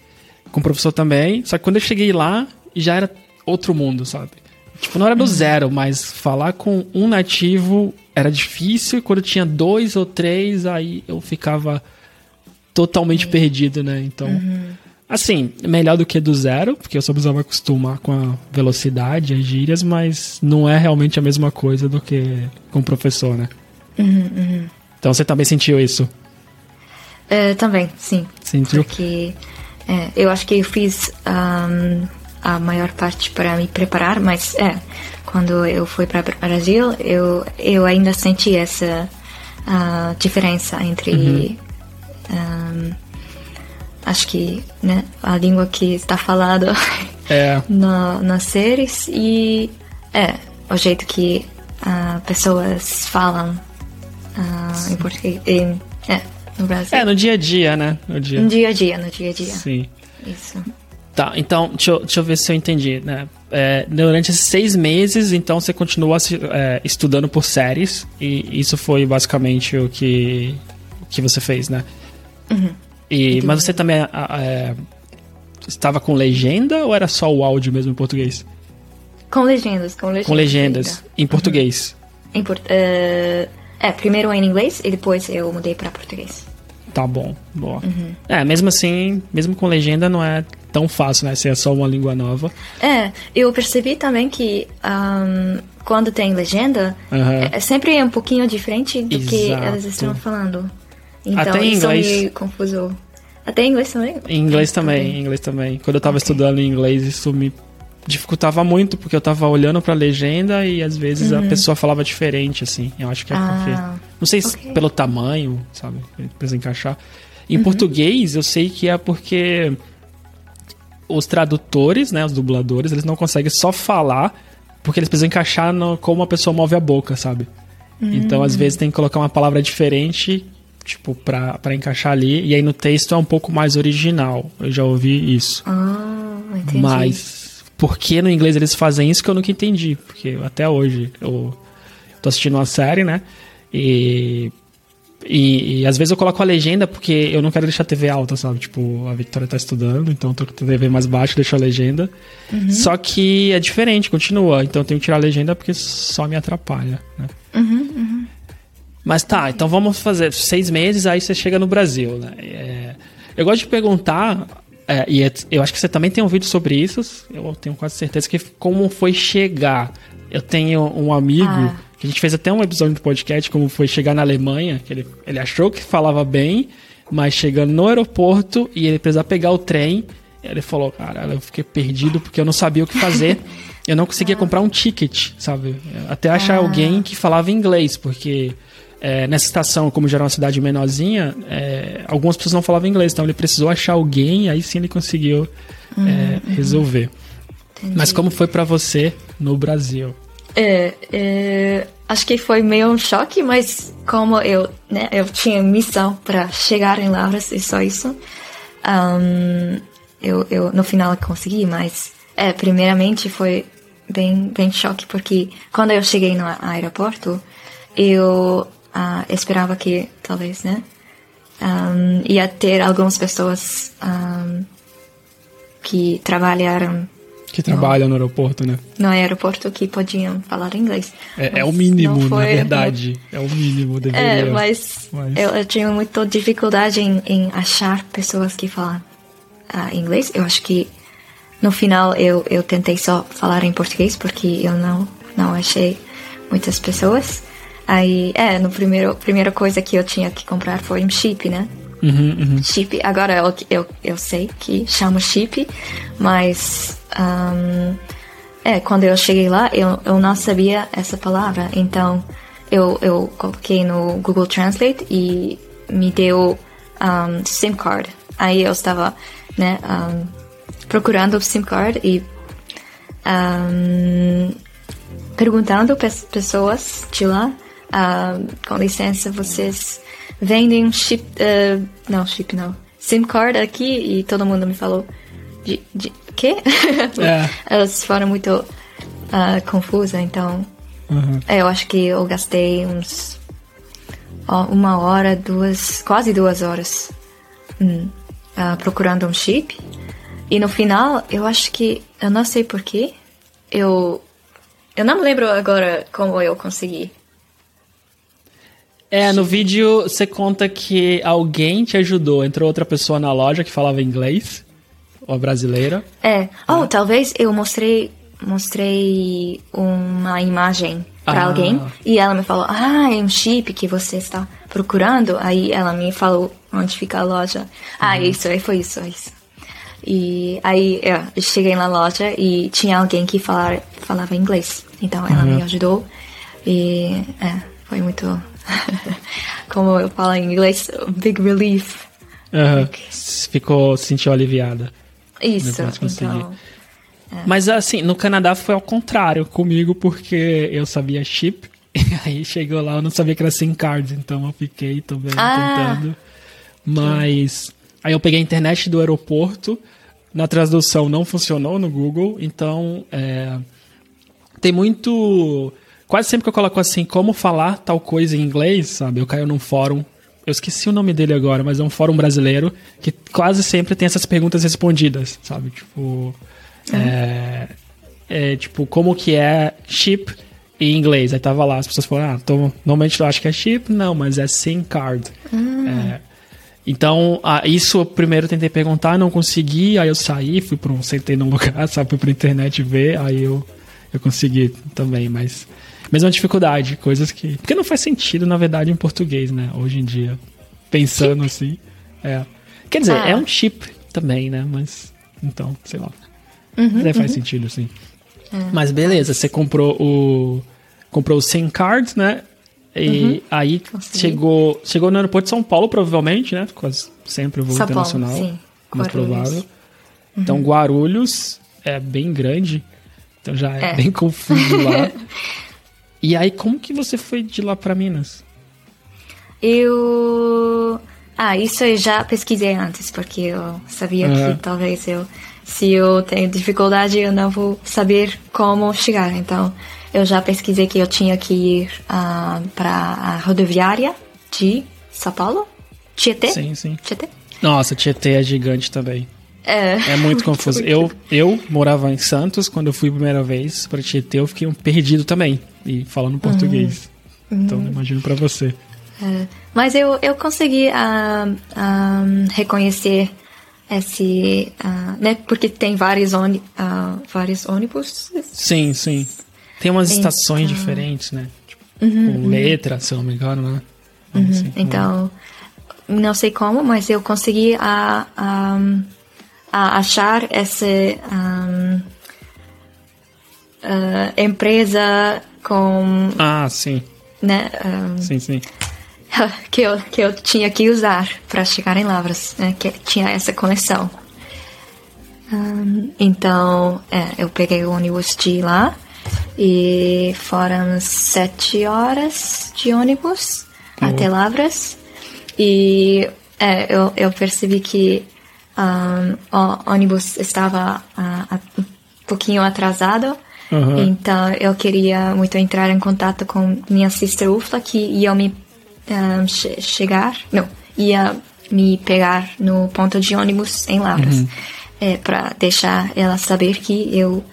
com o professor também. Só que quando eu cheguei lá, já era outro mundo, sabe? Tipo, não era do uhum. zero, mas falar com um nativo era difícil. E quando tinha dois ou três, aí eu ficava totalmente perdido, né? Então, uhum. Assim, melhor do que do zero, porque eu só precisava acostumar com a velocidade, as gírias, mas não é realmente a mesma coisa do que com o professor, né? Uhum, uhum. Então você também sentiu isso? É, também, sim. Sentiu? Porque é, eu acho que eu fiz um, a maior parte para me preparar, mas é, quando eu fui para o Brasil, eu, eu ainda senti essa uh, diferença entre. Uhum. Um, acho que né, a língua que está falada (laughs) É. na, nas séries e é o jeito que uh, pessoas falam uh, em português em, é, no Brasil. É, no dia a dia, né? No dia. No dia a dia, no dia a dia. Sim. Isso. Tá, então, deixa eu, deixa eu ver se eu entendi, né? É, durante esses seis meses, então, você continua é, estudando por séries, e isso foi basicamente o que, o que você fez, né? E, mas você também é, estava com legenda ou era só o áudio mesmo em português? Com legendas, com legendas. Com legendas ainda. em português. Em port- eh, é, primeiro em inglês e depois eu mudei para português. Tá bom, boa. É, mesmo assim, mesmo com legenda não é tão fácil, né? Se é só uma língua nova. É, eu percebi também que ahm, quando tem legenda, Aham. é, é sempre um pouquinho diferente do que Exato. elas estão falando. Então Até em isso inglês. me confusou. Até em inglês também? Em inglês também, em inglês também. Quando eu tava estudando em inglês, isso me dificultava muito, porque eu tava olhando pra legenda e às vezes a pessoa falava diferente, assim. Eu acho que é porque. Ah, Não sei se ok. pelo tamanho, sabe? Precisa encaixar. Em português, eu sei que é porque os tradutores, né, os dubladores, eles não conseguem só falar, porque eles precisam encaixar no, como a pessoa move a boca, sabe? Então, às vezes, tem que colocar uma palavra diferente, tipo, pra, pra encaixar ali, e aí no texto é um pouco mais original. Eu já ouvi isso. Ah, entendi. Mas por que no inglês eles fazem isso que eu nunca entendi? Porque até hoje eu tô assistindo uma série, né? E, e, e às vezes eu coloco a legenda porque eu não quero deixar a TV alta, sabe? Tipo, a Victoria tá estudando, então eu tô com a TV mais baixa, deixo a legenda. Só que é diferente, continua. Então eu tenho que tirar a legenda porque só me atrapalha, né? Mas tá, então vamos fazer seis meses, aí você chega no Brasil, né? É, eu gosto de perguntar, é, e é- eu acho que você também tem um vídeo sobre isso, eu tenho quase certeza que como foi chegar. Eu tenho um amigo, Ah. que a gente fez até um episódio do podcast, como foi chegar na Alemanha, que ele, ele achou que falava bem, mas chegando no aeroporto e ele precisava pegar o trem, ele falou, cara, eu fiquei perdido porque eu não sabia o que fazer. (laughs) Eu não conseguia comprar um ticket, sabe? Até achar alguém que falava inglês, porque é, nessa estação, como já era uma cidade menorzinha, é, algumas pessoas não falavam inglês, então ele precisou achar alguém, aí sim ele conseguiu é, resolver. Mas como foi pra você no Brasil? É, é, acho que foi meio um choque, mas como eu, né, eu tinha missão para chegar em Lavras e só isso, ahm, eu, eu no final consegui, mas é, primeiramente foi bem, bem choque, porque quando eu cheguei no aeroporto, eu ah, esperava que talvez, né, ahm, ia ter algumas pessoas ahm, que trabalharam Que trabalha no aeroporto, né? no aeroporto que podiam falar inglês. É, é o mínimo, não na foi- verdade. É o mínimo, deveria. É, mas, Mas- Eu, eu tinha muita dificuldade em, em achar pessoas que falam ah, inglês. Eu acho que no final eu, eu tentei só falar em português porque eu não, não achei muitas pessoas. Aí, é, no primeiro, primeira coisa que eu tinha que comprar foi um chip, né? Uhum, uhum. chip. Agora eu, eu, eu sei que chama chip, mas ahn, é, quando eu cheguei lá eu, eu não sabia essa palavra, então eu, eu coloquei no Google Translate e me deu ahn, SIM card. Aí eu estava né, ahn, procurando o SIM card e ahn, perguntando para pessoas de lá, ah, com licença, vocês vendem um chip, ah, não, chip não, SIM card aqui e todo mundo me falou de, de quê? (laughs) É. Elas foram muito ah, confusas, então Uhum. é, eu acho que eu gastei uns ó, uma hora, duas, quase duas horas hum, ah, procurando um chip. E no final, eu acho que, eu não sei porquê, eu, eu não me lembro agora como eu consegui. É, no vídeo você conta que alguém te ajudou. Entrou outra pessoa na loja que falava inglês. Ou brasileira? É. Oh, talvez eu mostrei mostrei uma imagem para Ah. alguém e ela me falou: "Ah, é um chip que você está procurando". Aí ela me falou onde fica a loja. Ah, isso aí foi isso, é isso. E aí é, eu cheguei na loja e tinha alguém que falar, falava inglês. Então ela me ajudou e é, foi muito (laughs) como eu falo em inglês, big relief. Aham. Ficou, se sentiu aliviada. Isso, então. Mas assim, no Canadá foi ao contrário comigo, porque eu sabia chip, (laughs) e aí chegou lá eu não sabia que era SIM card, então eu fiquei também Ah. tentando. Mas aí eu peguei a internet do aeroporto, na tradução não funcionou no Google, então é, tem muito. Quase sempre que eu coloco assim, como falar tal coisa em inglês, sabe? Eu caio num fórum. Eu esqueci o nome dele agora, mas é um fórum brasileiro que quase sempre tem essas perguntas respondidas, sabe? Tipo. É, é, tipo, como que é chip em inglês? Aí tava lá, as pessoas falaram, ah, tô, normalmente eu acho que é chip, não, mas é SIM card. É, então, ah, isso eu primeiro tentei perguntar, não consegui, aí eu saí, fui para um, sentei num (laughs) lugar, sabe, fui pra internet ver, aí eu, eu consegui também, mas mesma dificuldade, coisas que. Porque não faz sentido, na verdade, em português, né? Hoje em dia. Pensando assim. É. Quer dizer, Ah. é um chip também, né? Mas. Então, sei lá. Uhum, Até faz sentido, sim. É. Mas beleza, você comprou o. Comprou o SIM card, né? E aí Uhum. Consegui. chegou, chegou no aeroporto de São Paulo, provavelmente, né? Quase sempre voo São Paulo, internacional. sim. mais Guarulhos. Uhum. provável. Então, Guarulhos é bem grande. Então já é, É. bem confuso lá. (laughs) e aí, como que você foi de lá pra Minas? Eu. Ah, isso eu já pesquisei antes, porque eu sabia Aham. que talvez eu. Se eu tenho dificuldade, eu não vou saber como chegar. Então, eu já pesquisei que eu tinha que ir ah, para a rodoviária de São Paulo? Tietê? Sim, sim. Tietê? Nossa, Tietê é gigante também. É. É muito confuso. Eu, eu morava em Santos, quando eu fui a primeira vez pra Tietê, eu fiquei um perdido também. E falando português. Então, imagino pra você. É, mas eu, eu consegui ah, ah, reconhecer esse, ah, né? Porque tem vários, vários ônibus. Sim, sim. Tem umas Então- estações diferentes, né? Tipo, com letra, se eu não me engano, né? Assim, Uhum, Então, não sei como, mas eu consegui a, a, a achar essa ah, ah, empresa com, Ah, sim. né? ah, Sim, sim. (laughs) que eu, que eu tinha que usar para chegar em Lavras, né? Que tinha essa conexão. Ahn, então, é, eu peguei o ônibus de lá e foram sete horas de ônibus até Lavras. E é, eu, eu percebi que ahn, o ônibus estava ah, a- um pouquinho atrasado. Aham. Então, eu queria muito entrar em contato com minha sister Ufla, que ia me ahn, che- chegar, não, ia me pegar no ponto de ônibus em Lavras, é, para deixar ela saber que eu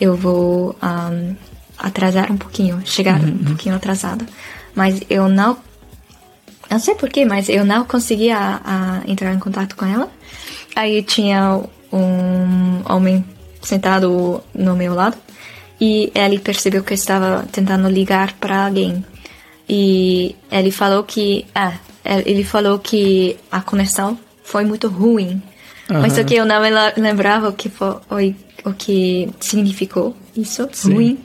eu vou ahn, atrasar um pouquinho, chegar um pouquinho atrasado, mas eu não não sei porquê, mas eu não conseguia a, entrar em contato com ela. Aí tinha um homem sentado no meu lado e ele percebeu que eu estava tentando ligar para alguém. E ele falou que, ah, ele falou que a conexão foi muito ruim. Mas só que eu não lembrava o que foi, o que significou isso, Sim. ruim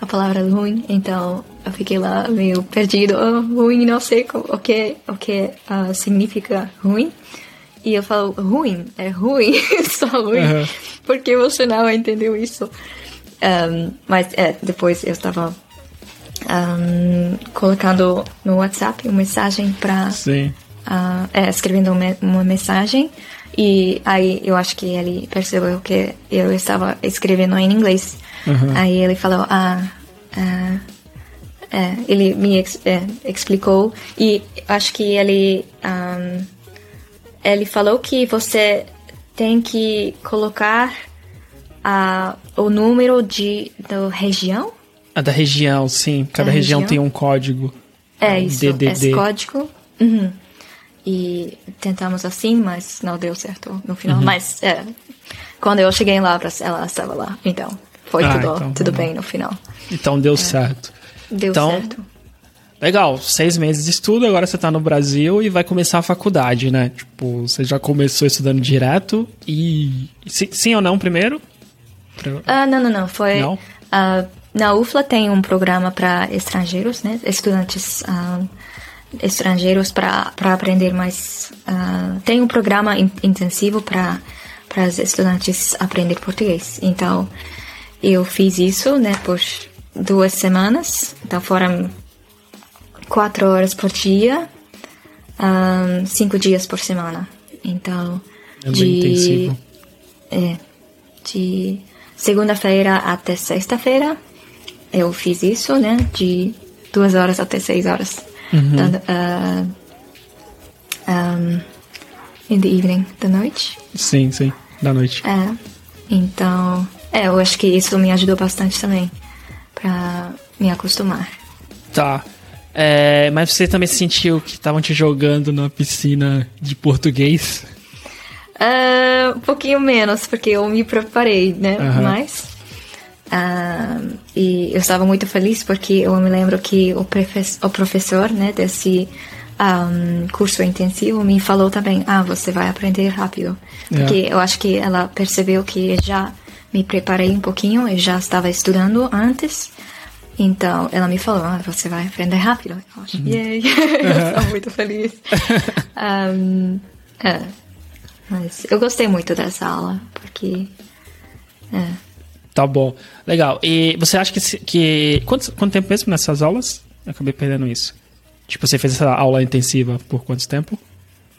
a palavra ruim, então eu fiquei lá meio perdido, oh, ruim, não sei o que, o que ah, significa ruim. E eu falo, ruim, é ruim, (laughs) só ruim, Aham. porque você não entendeu isso. Um, mas é, depois eu estava um, colocando no WhatsApp uma mensagem para Sim. ah, é, escrevendo uma, uma mensagem e aí eu acho que ele percebeu que eu estava escrevendo em inglês. Uhum. Aí ele falou, ah, ah, é, ele me ex- é, explicou e acho que ele ahm, ele falou que você tem que colocar ah, o número de da região. A da região, sim. Cada Da região, região? tem um código. É um isso, DDD. esse código. Uhum. E tentamos assim, mas não deu certo no final. Uhum. Mas é, quando eu cheguei lá, ela estava lá. Então, foi ah, tudo, então, tudo bem no final. Então deu é. certo. Deu então, certo. Legal, seis meses de estudo, agora você está no Brasil e vai começar a faculdade, né? Tipo, você já começou estudando direto e. Sim, ou não primeiro? Ah, não, não, não. Foi. Não? Uh, na UFLA tem um programa para estrangeiros, né? Estudantes uh, estrangeiros para aprender mais. Uh, tem um programa in intensivo para para os estudantes aprender português. Então, eu fiz isso, né, por duas semanas. Então, foram quatro horas por dia, um, cinco dias por semana. Então, é de, intensivo. É, de segunda-feira até sexta-feira eu fiz isso, né? De duas horas até seis horas. Uhum. Da, uh, um, in the evening, da noite. Sim, sim, da noite. É, então, é, eu acho que isso me ajudou bastante também pra me acostumar. Tá. É, mas você também sentiu que estavam te jogando na piscina de português? Uh, um pouquinho menos, porque eu me preparei, né? Uhum. Mas. Uh, e eu estava muito feliz porque eu me lembro que o, o professor né, desse um, curso intensivo me falou também: Ah, você vai aprender rápido. Porque yeah. eu acho que ela percebeu que já me preparei um pouquinho, eu já estava estudando antes. Então, ela me falou, ah, você vai aprender rápido. Eu acho, uhum. yay! (laughs) eu estou muito feliz. um, é, mas eu gostei muito dessa aula, porque... É. Tá bom. Legal. E você acha que... que quanto, quanto tempo mesmo nessas aulas? Eu acabei perdendo isso. Tipo, você fez essa aula intensiva por quanto tempo?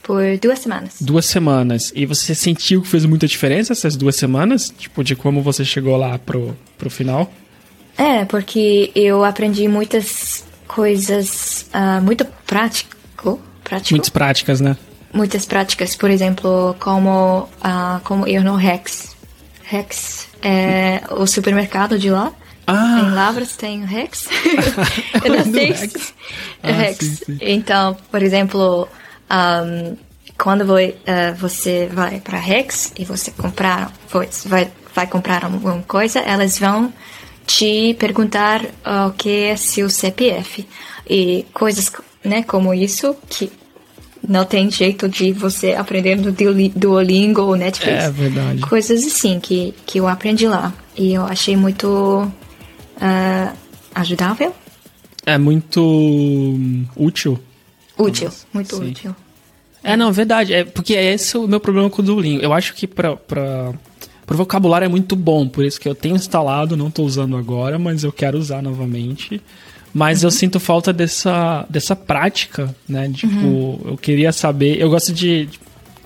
Por duas semanas. Duas semanas. E você sentiu que fez muita diferença essas duas semanas? Tipo, de como você chegou lá pro, pro final? É, porque eu aprendi muitas coisas uh, muito prático, prático. Muitas práticas, né? Muitas práticas, por exemplo, como, uh, como ir no Rex. Rex é o supermercado de lá. Ah. Em Lavras tem o Rex. (laughs) eu não (laughs) sei. Rex. Ah, Rex. Sim, sim. Então, por exemplo, um, quando uh, você vai para Rex e você comprar, vai, vai comprar alguma coisa, elas vão te perguntar uh, o que é seu CPF e coisas né, como isso que não tem jeito de você aprender no Duolingo ou Netflix. É verdade. Coisas assim que, que eu aprendi lá. E eu achei muito uh, ajudável. É muito útil. Útil, muito Sim. útil. É, não, verdade. É, porque é esse o meu problema com o Duolingo. Eu acho que pra, pra o vocabulário é muito bom, por isso que eu tenho instalado, não estou usando agora, mas eu quero usar novamente. Mas uhum. eu sinto falta dessa, dessa prática, né? Tipo, uhum. eu queria saber. Eu gosto de, de,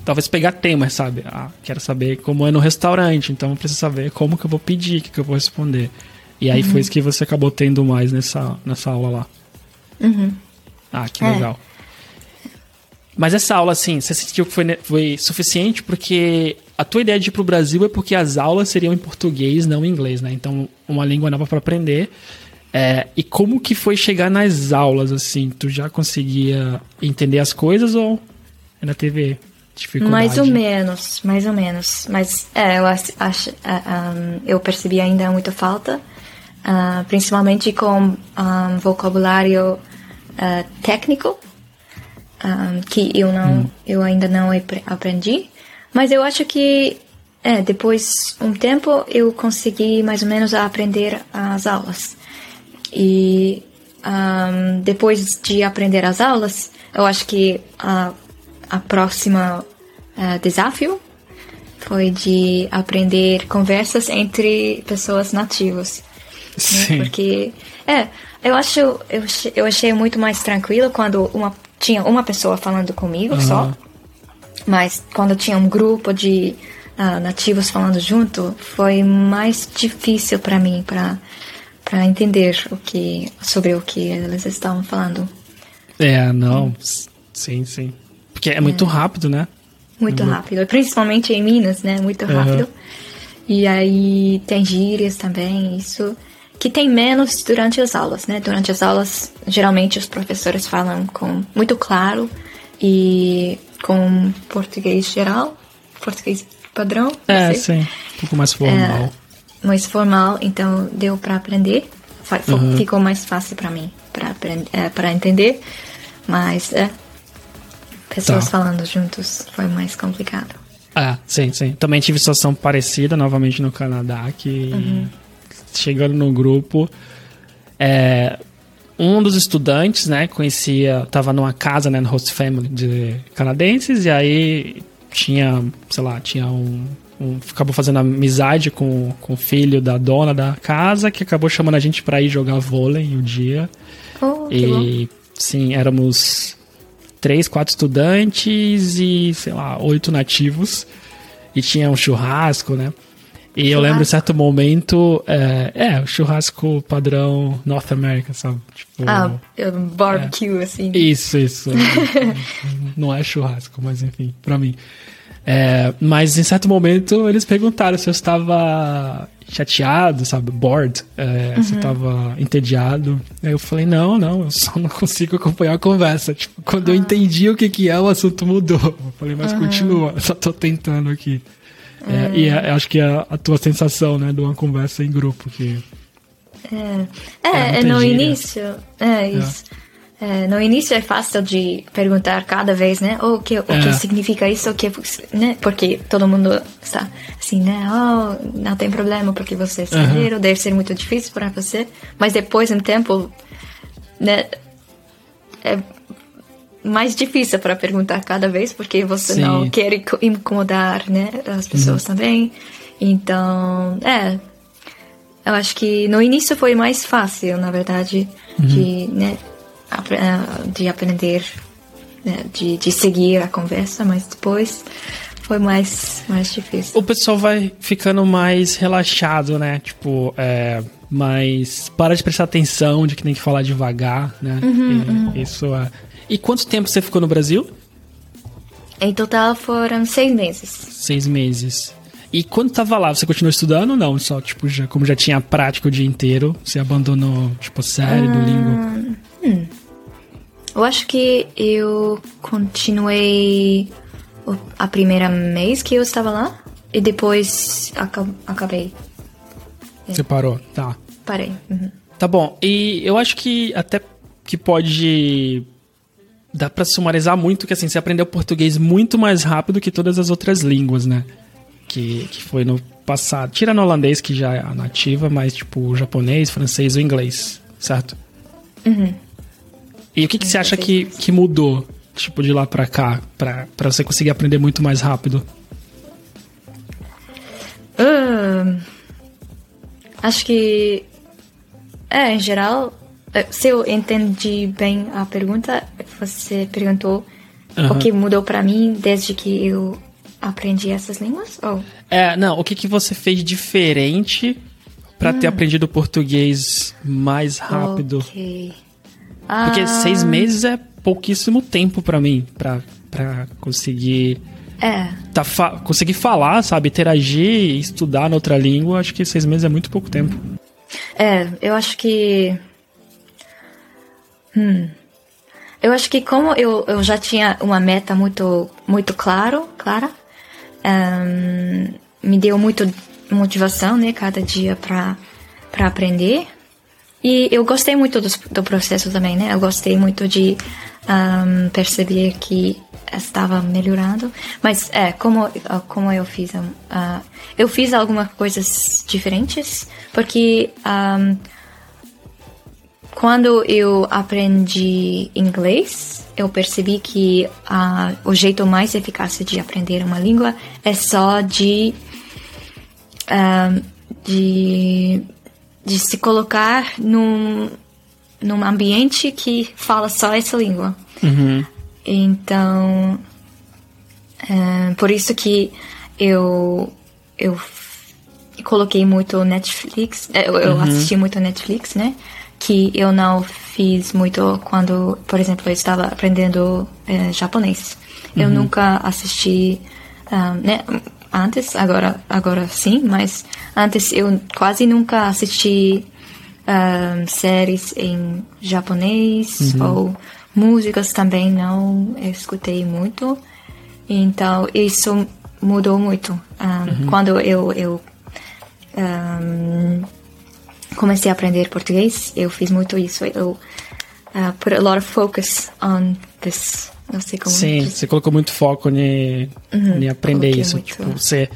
talvez pegar temas, sabe? Ah, quero saber como é no restaurante, então eu preciso saber como que eu vou pedir, o que, que eu vou responder. E aí uhum. foi isso que você acabou tendo mais nessa, nessa aula lá. Uhum. Ah, que é. Mas essa aula, assim, você sentiu que foi, foi suficiente porque a tua ideia de ir pro Brasil é porque as aulas seriam em português, não em inglês, né? Então, uma língua nova para aprender. É, e como que foi chegar nas aulas, assim? Tu já conseguia entender as coisas ou ainda teve dificuldade? Mais ou menos, mais ou menos. Mas, é, eu acho, acho um, eu percebi ainda muita falta, uh, principalmente com um, vocabulário uh, técnico, um, que eu não, hum. eu ainda não aprendi. Mas eu acho que é, depois um tempo eu consegui mais ou menos aprender as aulas. E um, depois de aprender as aulas, eu acho que a, a próxima uh, desafio foi de aprender conversas entre pessoas nativas. Né? Porque, é, eu acho, eu, eu achei muito mais tranquilo quando uma, tinha uma pessoa falando comigo uhum. só mas quando tinha um grupo de uh, nativos falando junto, foi mais difícil para mim para para entender o que sobre o que eles estavam falando. É, não, sim, sim, porque é muito é. rápido, né? Muito uhum. rápido, principalmente em Minas, né? Muito rápido. Uhum. E aí tem gírias também, isso que tem menos durante as aulas, né? Durante as aulas, geralmente os professores falam com muito claro e com português geral, português padrão. É, sim. Um pouco mais formal. É, mais formal, então deu para aprender. Uhum. Ficou mais fácil para mim, para é, para entender. Mas é, pessoas Tá. falando juntos foi mais complicado. Ah, sim, sim. Também tive situação parecida novamente no Canadá, que chegando no grupo, é, um dos estudantes, né, conhecia, tava numa casa, né, no host family de canadenses, e aí tinha, sei lá, tinha um, um- acabou fazendo amizade com, com o filho da dona da casa, que acabou chamando a gente pra ir jogar vôlei um dia. Oh. E sim, éramos três, quatro estudantes e, sei lá, oito nativos. E tinha um churrasco, né? E eu lembro em certo momento, é, é, o churrasco padrão North America, sabe? Tipo, Ah, é barbecue, assim. isso, isso. (laughs) Não é churrasco, mas enfim, pra mim. É, mas em certo momento eles perguntaram se eu estava chateado, sabe? Bored, é, se eu estava entediado. Aí eu falei, não, não, eu só não consigo acompanhar a conversa. Tipo, quando eu entendi o que, que é, o assunto mudou. Eu falei, mas continua, só tô tentando aqui. É, e é, acho que é a tua sensação, né, de uma conversa em grupo, que É, É, é, no gíria. início, é isso. É, no início é fácil de perguntar cada vez, né? O que, o É. que significa isso, o que, né? Porque todo mundo está assim, né? Oh, não tem problema porque você é estrangeiro, deve ser muito difícil para você. Mas depois, um tempo, né? É mais difícil para perguntar cada vez porque você Sim. não quer inco- incomodar, né? As pessoas também. Então, é, eu acho que no início foi mais fácil, na verdade, de, né, ah, de aprender, né, de, de seguir a conversa, mas depois foi mais, mais difícil. o pessoal vai ficando mais relaxado, né? Tipo, é, mais para de prestar atenção, de que tem que falar devagar, né? E Isso é. E quanto tempo você ficou no Brasil? Em total foram seis meses. Seis meses. E quando tava lá, você continuou estudando ou não? Só, tipo, já, como já tinha prática o dia inteiro, você abandonou, tipo, série do língua? Eu acho que eu continuei a primeira mês que eu estava lá e depois aca- Você parou? Tá. parei. Uhum. Tá bom. E eu acho que até que pode. Dá pra sumarizar muito que assim, você aprendeu português muito mais rápido que todas as outras línguas, né? Que, que foi no passado. Tira no holandês, que já é a nativa, mas tipo japonês, francês ou inglês, certo? E o que, que você acha que, que mudou, tipo, de lá pra cá, pra, pra você conseguir aprender muito mais rápido? Ahn, acho que é em geral eh, se eu entendi bem a pergunta você perguntou Aham. o que mudou pra mim desde que eu aprendi essas línguas oh, É, não, o que, que você fez diferente pra ter aprendido português mais rápido? ok. Porque Ah, seis meses é pouquíssimo tempo pra mim, pra conseguir, é tá, fa- conseguir falar, sabe? Interagir, estudar noutra língua. Acho que seis meses é muito pouco tempo. É, eu acho que. Hum. Eu acho que como eu, eu já tinha uma meta muito muito claro, clara, ahn, me deu muito motivação, né, cada dia para para aprender. E eu gostei muito do, do processo também, né? Eu gostei muito de ahn, perceber que estava melhorando. Mas é, como, como eu fiz, ah, eu fiz algumas coisas diferentes, porque ahn, quando eu aprendi inglês, eu percebi que ah, o jeito mais eficaz de aprender uma língua é só de ah, de, de se colocar num, num ambiente que fala só essa língua. Então, ah, por isso que eu eu coloquei muito Netflix, eh, eu, eu assisti muito Netflix, né? Que eu não fiz muito quando, por exemplo, eu estava aprendendo eh, japonês. Eu nunca assisti, ah, né? Antes, agora, agora sim, mas antes eu quase nunca assisti ah, séries em japonês ou músicas também não escutei muito. Então, isso mudou muito. Um, uhum. Quando eu, eu um, comecei a aprender português, eu fiz muito isso. Eu uh, put a lot of focus on this. Não sei como Sim, você colocou muito foco em, uhum, aprender isso. Muito. Tipo, você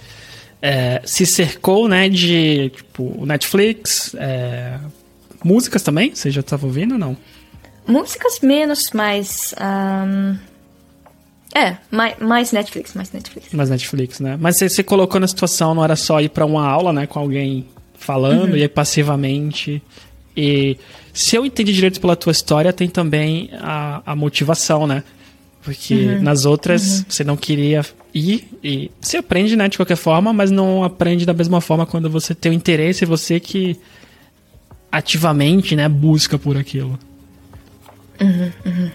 é, se cercou, né, de tipo Netflix, é, músicas também? Você já estava ouvindo ou não? Músicas menos, mas um, é, mais, mais Netflix, mais Netflix. Mais Netflix, né? Mas você, você colocou na situação, não era só ir para uma aula, né, com alguém falando, uhum. e aí passivamente. E se eu entendi direito pela tua história, tem também a, a motivação, né? Porque uhum. nas outras uhum. você não queria ir e você aprende, né, de qualquer forma, mas não aprende da mesma forma quando você tem o interesse e você que ativamente, né, busca por aquilo. Uhum, uhum.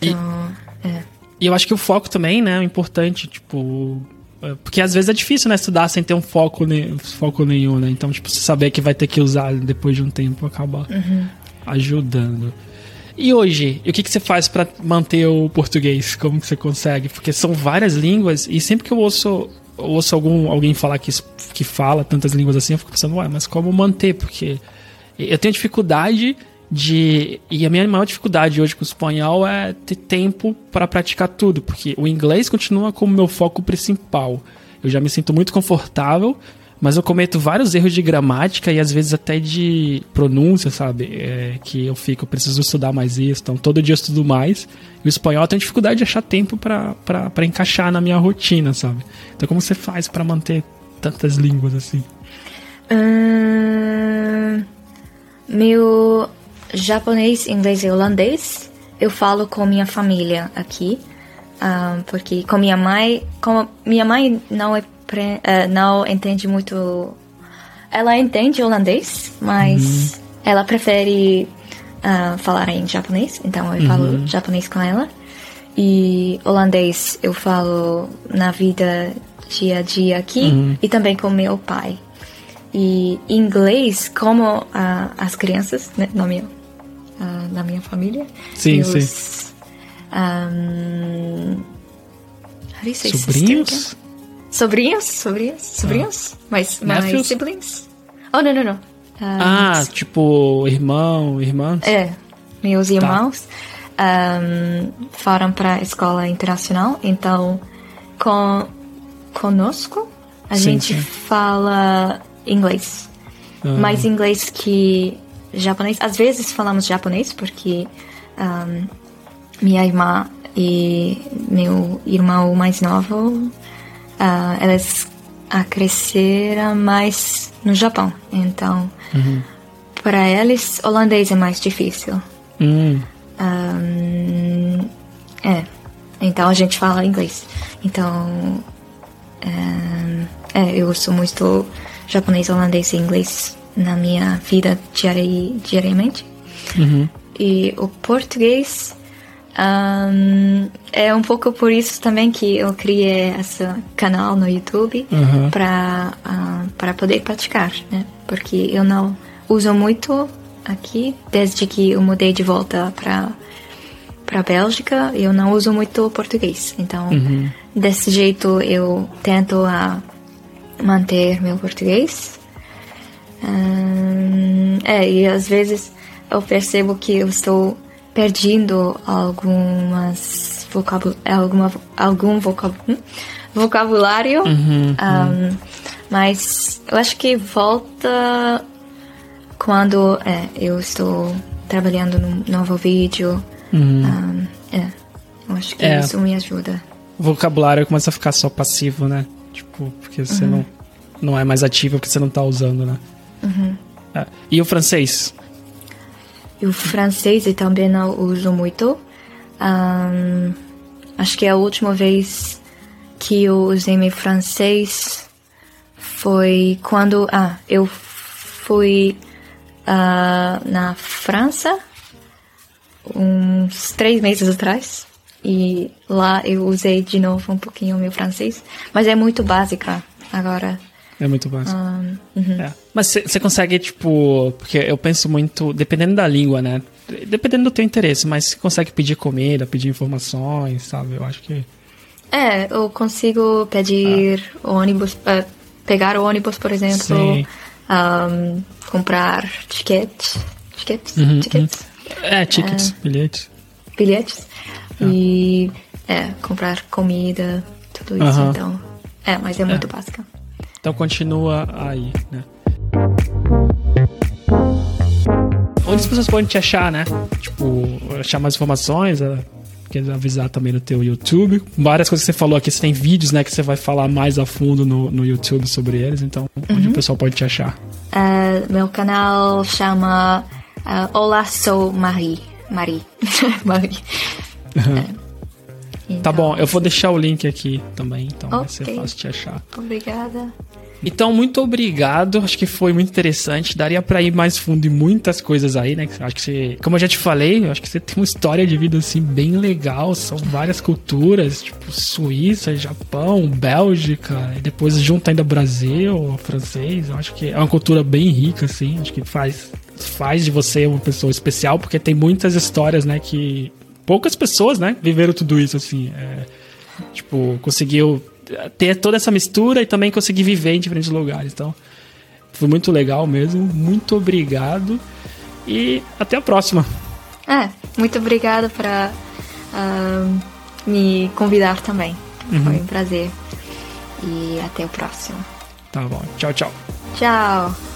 Então, e, é. E eu acho que o foco também, né, é importante, tipo. É, porque às vezes é difícil, né, estudar sem ter um foco, ne foco nenhum, né? Então, tipo, você saber que vai ter que usar depois de um tempo acaba uhum. ajudando. E hoje, o que, que você faz para manter o português? Como que você consegue? Porque são várias línguas e sempre que eu ouço, eu ouço algum, alguém falar que, que fala tantas línguas assim, eu fico pensando, ué, mas como manter? Porque eu tenho dificuldade de. E a minha maior dificuldade hoje com o espanhol é ter tempo para praticar tudo, porque o inglês continua como meu foco principal. Eu já me sinto muito confortável, mas eu cometo vários erros de gramática e às vezes até de pronúncia, sabe? É, que eu fico, eu preciso estudar mais isso, então todo dia eu estudo mais. E o espanhol tenho dificuldade de achar tempo para encaixar na minha rotina, sabe? Então como você faz para manter tantas línguas assim? Hum, meu japonês, inglês e holandês eu falo com minha família aqui, um, porque com minha mãe, como minha mãe não é uh, não entende muito, ela entende holandês, mas uhum. ela prefere uh, falar em japonês, então eu uhum. falo japonês com ela e holandês eu falo na vida dia a dia aqui uhum. e também com meu pai. E inglês, como uh, as crianças, né, no meu, uh, na minha família. Sim, meus, sim. Um, Sobrinhos? Sobrinhos? Sobrinhos? Sobrinhos? Ah. Mas, mas siblings? Oh, não, não, não. Um, ah, tipo, irmão, irmãs? É, meus tá. irmãos tá. um, foram para a escola internacional, então com, conosco a sim, gente sim. fala inglês. Ah. Mais inglês que japonês. Às vezes falamos japonês porque um, minha irmã e meu irmão mais novo, uh, elas cresceram mais no Japão. Então, uhum. para eles, holandês é mais difícil. Uhum. Um, é. Então a gente fala inglês. Então, um, é, eu uso muito japonês, holandês e inglês na minha vida diari diariamente. Uhum. E o português um, é um pouco por isso também que eu criei esse canal no YouTube uhum. para uh, para poder praticar, né? Porque eu não uso muito aqui desde que eu mudei de volta para para Bélgica, eu não uso muito português. Então, uhum. desse jeito eu tento a manter meu português Hum, é, e às vezes eu percebo que eu estou perdendo algumas vocabul alguma, algum vocab hum? vocabulário. Uhum, um, uhum. Mas eu acho que volta quando é, eu estou trabalhando num novo vídeo. Uhum. Um, é, eu acho que é. isso me ajuda. O vocabulário começa a ficar só passivo, né? Tipo, porque você uhum. não, não é mais ativo porque você não está usando, né? Uhum. Ah, e o francês? E o francês eu também não uso muito. Um, acho que a última vez que eu usei meu francês foi quando ah, eu fui uh, na França uns três meses atrás. E lá eu usei de novo um pouquinho o meu francês. Mas é muito básica agora. É muito básico. Ah, uhum. é. Mas você consegue, tipo. Porque eu penso muito. Dependendo da língua, né? Dependendo do teu interesse, mas você consegue pedir comida, pedir informações, sabe? Eu acho que. É, eu consigo pedir ah. ônibus, uh, pegar ônibus, por exemplo, um, comprar tickets, tickets, uhum, tickets. Uhum. É, tickets, é, bilhetes. Bilhetes. Ah. E é, comprar comida, tudo isso, uhum. então. É, mas é, é muito básica. Então continua aí, né? Onde as pessoas podem te achar, né? Tipo, achar mais informações, é, quer avisar também no teu YouTube. Várias coisas que você falou aqui, você tem vídeos, né, que você vai falar mais a fundo no, no YouTube sobre eles, então uhum. onde o pessoal pode te achar? Uh, meu canal chama uh, Olá, sou Marie. Marie. (laughs) Marie. Uhum. (laughs) É. Então, tá bom, eu vou deixar o link aqui também, então okay. vai ser fácil te achar. Obrigada. Então, muito obrigado. Acho que foi muito interessante. Daria para ir mais fundo em muitas coisas aí, né? Acho que você, como eu já te falei, acho que você tem uma história de vida assim bem legal. São várias culturas, tipo Suíça, Japão, Bélgica, e depois junta ainda Brasil, francês. Eu acho que é uma cultura bem rica, assim. Acho que faz faz de você uma pessoa especial, porque tem muitas histórias, né, que poucas pessoas, né, viveram tudo isso, assim. É, tipo, conseguiu ter toda essa mistura e também conseguir viver em diferentes lugares. Então, foi muito legal mesmo. Muito obrigado e até a próxima. É, muito obrigada por uh, me convidar também. Uhum. Foi um prazer. E até o próximo. Tá bom. Tchau, tchau. Tchau.